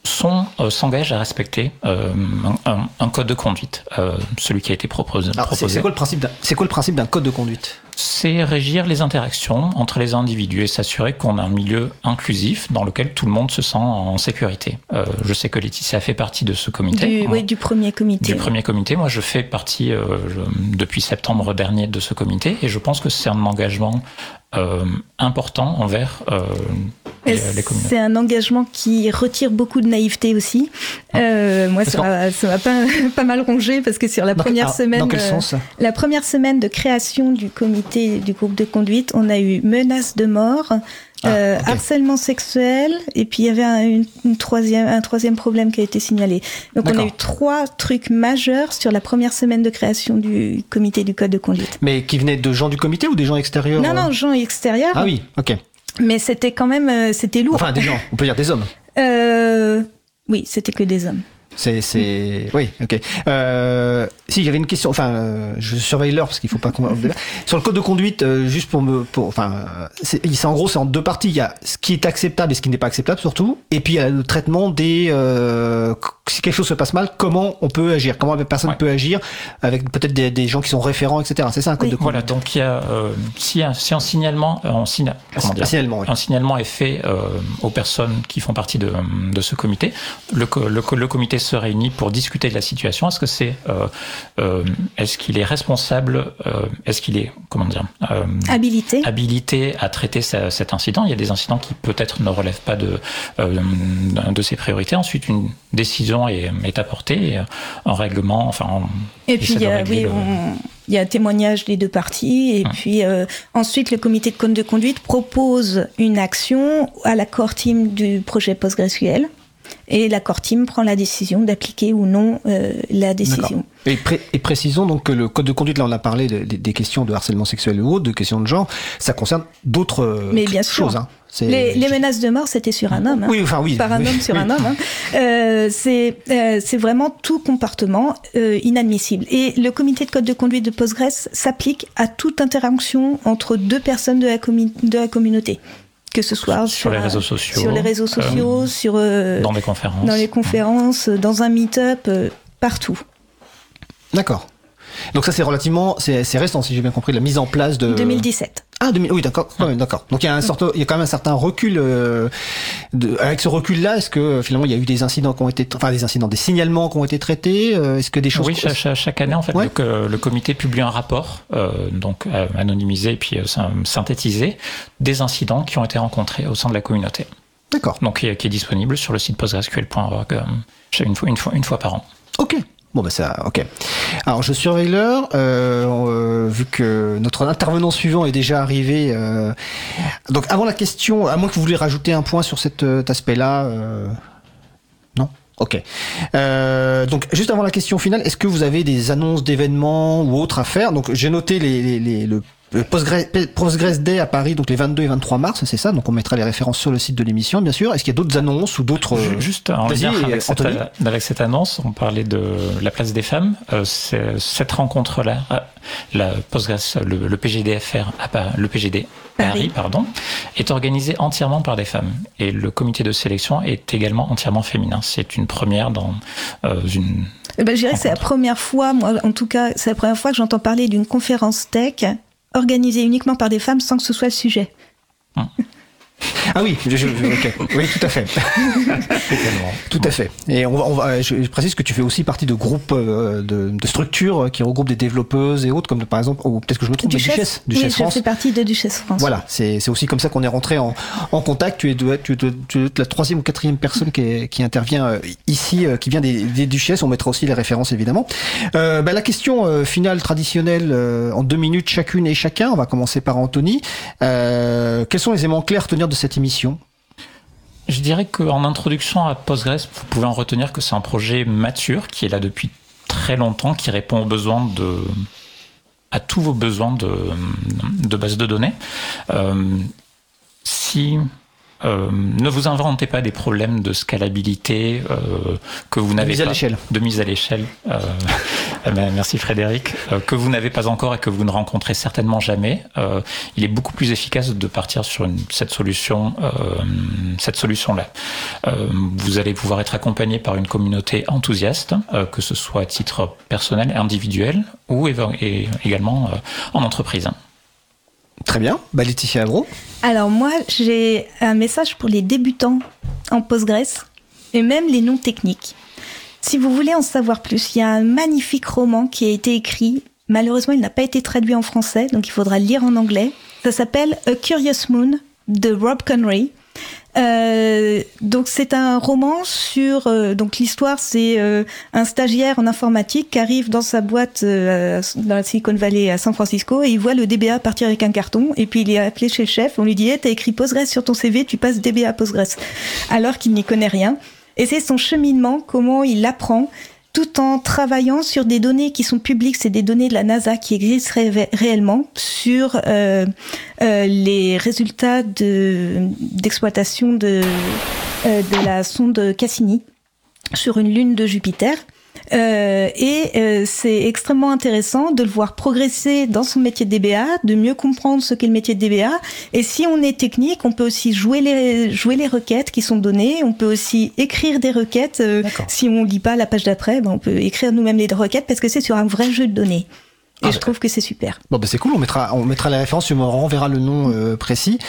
sont s'engagent à respecter un, un, code de conduite, celui qui a été proposé. C'est quoi le principe C'est quoi le principe d'un code de conduite? C'est régir les interactions entre les individus et s'assurer qu'on a un milieu inclusif dans lequel tout le monde se sent en sécurité. Euh, je sais que Laetitia fait partie de ce comité. Du, oui, du premier comité. Du premier comité. Moi, je fais partie euh, depuis septembre dernier de ce comité et je pense que c'est un engagement euh, important envers euh, les, les, communautés. C'est un engagement qui retire beaucoup de naïveté aussi. Euh, moi, ça m'a pas, pas, mal rongé parce que sur la dans, première alors, semaine, dans quel sens? la première semaine de création du comité du groupe de conduite, on a eu menaces de mort. Ah, euh, harcèlement sexuel et puis il y avait un, une, une troisième, un troisième problème qui a été signalé. Donc on a eu trois trucs majeurs sur la première semaine de création du comité du code de conduite. Mais qui venaient de gens du comité ou des gens extérieurs Non, euh non, gens extérieurs, Ah oui, ok. mais c'était quand même, euh, c'était lourd. Enfin, des gens, on peut dire des hommes. Euh, oui, c'était que des hommes. C'est, c'est, oui, ok. Euh, si j'avais une question, enfin, euh, je surveille l'heure parce qu'il faut pas qu'on sur le code de conduite, euh, juste pour me, pour, enfin, c'est, c'est en gros, c'est en deux parties. Il y a ce qui est acceptable et ce qui n'est pas acceptable surtout, et puis il y a le traitement des, si quelque chose se passe mal, comment on peut agir, comment la personne Ouais. peut agir avec peut-être des, des gens qui sont référents, etc. C'est ça un code Oui. de conduite. Voilà, donc il y a, si, un, si un signalement, un, signa- Un signalement, oui. un signalement est fait aux personnes qui font partie de, de ce comité, le, co- le, co- le comité se réunit pour discuter de la situation. Est-ce que c'est, euh, euh, est-ce qu'il est responsable, euh, est-ce qu'il est, comment dire, Habilité. habilité à traiter ce- cet incident? Il y a des incidents qui peut-être ne relèvent pas de, de ses priorités. Ensuite, une décision est, est apportée, et un règlement, enfin, on Et puis, il y a, oui, le- on- il y a un témoignage des deux parties. Et Hum. puis, euh, ensuite, le comité de code de conduite propose une action à la core team du projet PostgreSQL. Et la core team prend la décision d'appliquer ou non euh, la décision. Et, pré- et précisons donc que le code de conduite, là on a parlé de- de- des questions de harcèlement sexuel ou autre, de questions de genre, ça concerne d'autres euh, Mais bien sûr. choses. Hein. C'est- Les, les menaces de mort, c'était sur un homme. hein. Oui, enfin oui. par un oui, homme sur oui. un homme. hein. Euh, c'est euh, vraiment tout comportement euh, inadmissible. Et le comité de code de conduite de Postgres s'applique à toute interaction entre deux personnes de la, de la communauté. Que ce soit Sur les réseaux sociaux, sur les réseaux sociaux, euh, sur euh, dans des conférences. dans les conférences, dans un meet-up, euh, partout. D'accord. Donc ça c'est relativement, c'est c'est récent si j'ai bien compris, la mise en place de... 2017. Ah, 2000, oui, d'accord, quand même, d'accord. Donc il y a un sorte, il y a quand même un certain recul. euh, de, avec ce recul-là, est-ce que finalement il y a eu des incidents qui ont été, enfin des incidents, des signalements qui ont été traités euh, Est-ce que des choses Oui, chaque, année, en fait, Ouais. le, co- le comité publie un rapport, euh, donc euh, anonymisé et puis euh, syn- synthétisé, des incidents qui ont été rencontrés au sein de la communauté. D'accord. Donc, qui est, qui est disponible sur le site postgresql.org euh, une fois, une, fois, une fois par an. Ok. Bon bah ça, ok. Alors je surveille l'heure, euh, euh, vu que notre intervenant suivant est déjà arrivé. euh, donc avant la question, à moins que vous voulez rajouter un point sur cet, euh, aspect-là, euh, non? Ok. Donc juste avant la question finale, est-ce que vous avez des annonces d'événements ou autres à faire? Donc j'ai noté les, les, les- le le Postgres, Postgres Day à Paris, donc les 22 et 23 mars, c'est ça. Donc on mettra les références sur le site de l'émission, bien sûr. Est-ce qu'il y a d'autres annonces ou d'autres euh, Juste en lien avec cette, Anthony? avec cette annonce, on parlait de la place des femmes. Euh, cette rencontre-là, euh, la Postgres, le, le PGDFR, le PGD Paris, Paris. pardon, est organisé entièrement par des femmes. Et le comité de sélection est également entièrement féminin. C'est une première dans euh, une. Eh ben, je dirais que c'est la première fois, moi en tout cas, c'est la première fois que j'entends parler d'une conférence tech organisée uniquement par des femmes sans que ce soit le sujet. Ah oui, je- je- ok. oui, tout à fait. Tout à fait. Et on va, on va, je, je précise que tu fais aussi partie de groupes euh, de, de structures qui regroupent des développeuses et autres, comme par exemple, ou peut-être que je me trompe, Duchesse, oui, Duchesse je France. fais partie de Duchesse France. Voilà, c'est c'est aussi comme ça qu'on est rentré en, en contact. Tu es, de, tu, es de- tu es la troisième ou quatrième personne qui, est- qui intervient euh, ici, euh, qui vient des, des duchesses. On mettra aussi les références évidemment. Euh, bah, la question euh, finale traditionnelle euh, en deux minutes chacune et chacun. On va commencer par Anthony. Euh, quels sont les éléments clairs à retenir de cette émission Je dirais qu'en introduction à Postgres, vous pouvez en retenir que c'est un projet mature qui est là depuis très longtemps, qui répond aux besoins de à tous vos besoins de, de base de données. Euh, si euh, ne vous inventez pas des problèmes de scalabilité euh, que vous n'avez mise à pas l'échelle. de mise à l'échelle. Euh, Eh ben, merci Frédéric. Euh, que vous n'avez pas encore et que vous ne rencontrez certainement jamais, euh, il est beaucoup plus efficace de partir sur une, cette solution, euh, cette solution-là. Euh, vous allez pouvoir être accompagné par une communauté enthousiaste, euh, que ce soit à titre personnel, individuel ou et également euh, en entreprise. Très bien. Bah, Laetitia. Alors moi, j'ai un message pour les débutants en Postgres et même les non techniques. Si vous voulez en savoir plus, il y a un magnifique roman qui a été écrit. Malheureusement, il n'a pas été traduit en français, donc il faudra le lire en anglais. Ça s'appelle A Curious Moon de Rob Connery. Euh, donc c'est un roman sur euh, donc l'histoire c'est euh, un stagiaire en informatique qui arrive dans sa boîte euh, dans la Silicon Valley à San Francisco et il voit le DBA partir avec un carton et puis il est appelé chez le chef. On lui dit hey, t'as écrit Postgres sur ton CV tu passes DBA Postgres. Alors qu'il n'y connaît rien. Et c'est son cheminement comment il apprend tout en travaillant sur des données qui sont publiques, c'est des données de la NASA qui existent ré- réellement sur euh, euh, les résultats de d'exploitation de euh, de la sonde Cassini sur une lune de Jupiter. Euh, et euh, c'est extrêmement intéressant de le voir progresser dans son métier de DBA, de mieux comprendre ce qu'est le métier de DBA. Et si on est technique, on peut aussi jouer les jouer les requêtes qui sont données. On peut aussi écrire des requêtes. euh, si on lit pas la page d'après, ben on peut écrire nous-mêmes les requêtes parce que c'est sur un vrai jeu de données. Et Ah, je bah. trouve que c'est super. Bon, bah, c'est cool. On mettra, on mettra la référence. On renverra le nom euh, précis.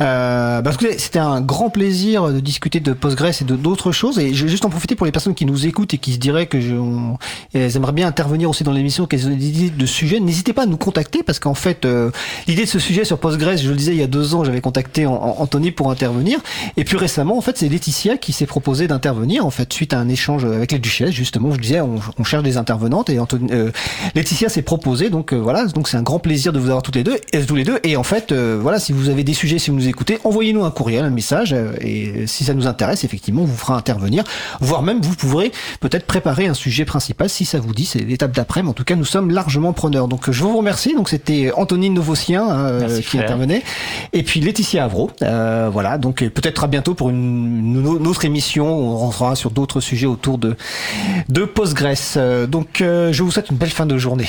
Euh, que c'était un grand plaisir de discuter de Postgres et de d'autres choses. Et je vais juste en profiter pour les personnes qui nous écoutent et qui se diraient que je, on- elles aimeraient bien intervenir aussi dans l'émission, qu'elles ont des idées de sujets. N'hésitez pas à nous contacter parce qu'en fait, euh, l'idée de ce sujet sur Postgres, je le disais il y a deux ans, j'avais contacté An- An- Anthony pour intervenir. Et plus récemment, en fait, c'est Laetitia qui s'est proposé d'intervenir. En fait, suite à un échange avec les duchesses, justement, je disais, on, on cherche des intervenantes et Anthony, euh, Laetitia s'est proposée. Donc euh, voilà, donc c'est un grand plaisir de vous avoir toutes les deux, et tous les deux. Et en fait, euh, voilà, si vous avez des sujets, si vous nous écoutez, envoyez-nous un courriel, un message, euh, et si ça nous intéresse, effectivement, on vous fera intervenir, voire même vous pourrez peut-être préparer un sujet principal si ça vous dit. C'est l'étape d'après, mais en tout cas, nous sommes largement preneurs. Donc euh, je vous remercie. Donc c'était Anthony Novocien euh, Merci, qui intervenait, et puis Laetitia Avro. Euh, voilà, donc euh, peut-être à bientôt pour une, une, autre émission. On rentrera sur d'autres sujets autour de de Postgres. Euh, donc euh, je vous souhaite une belle fin de journée.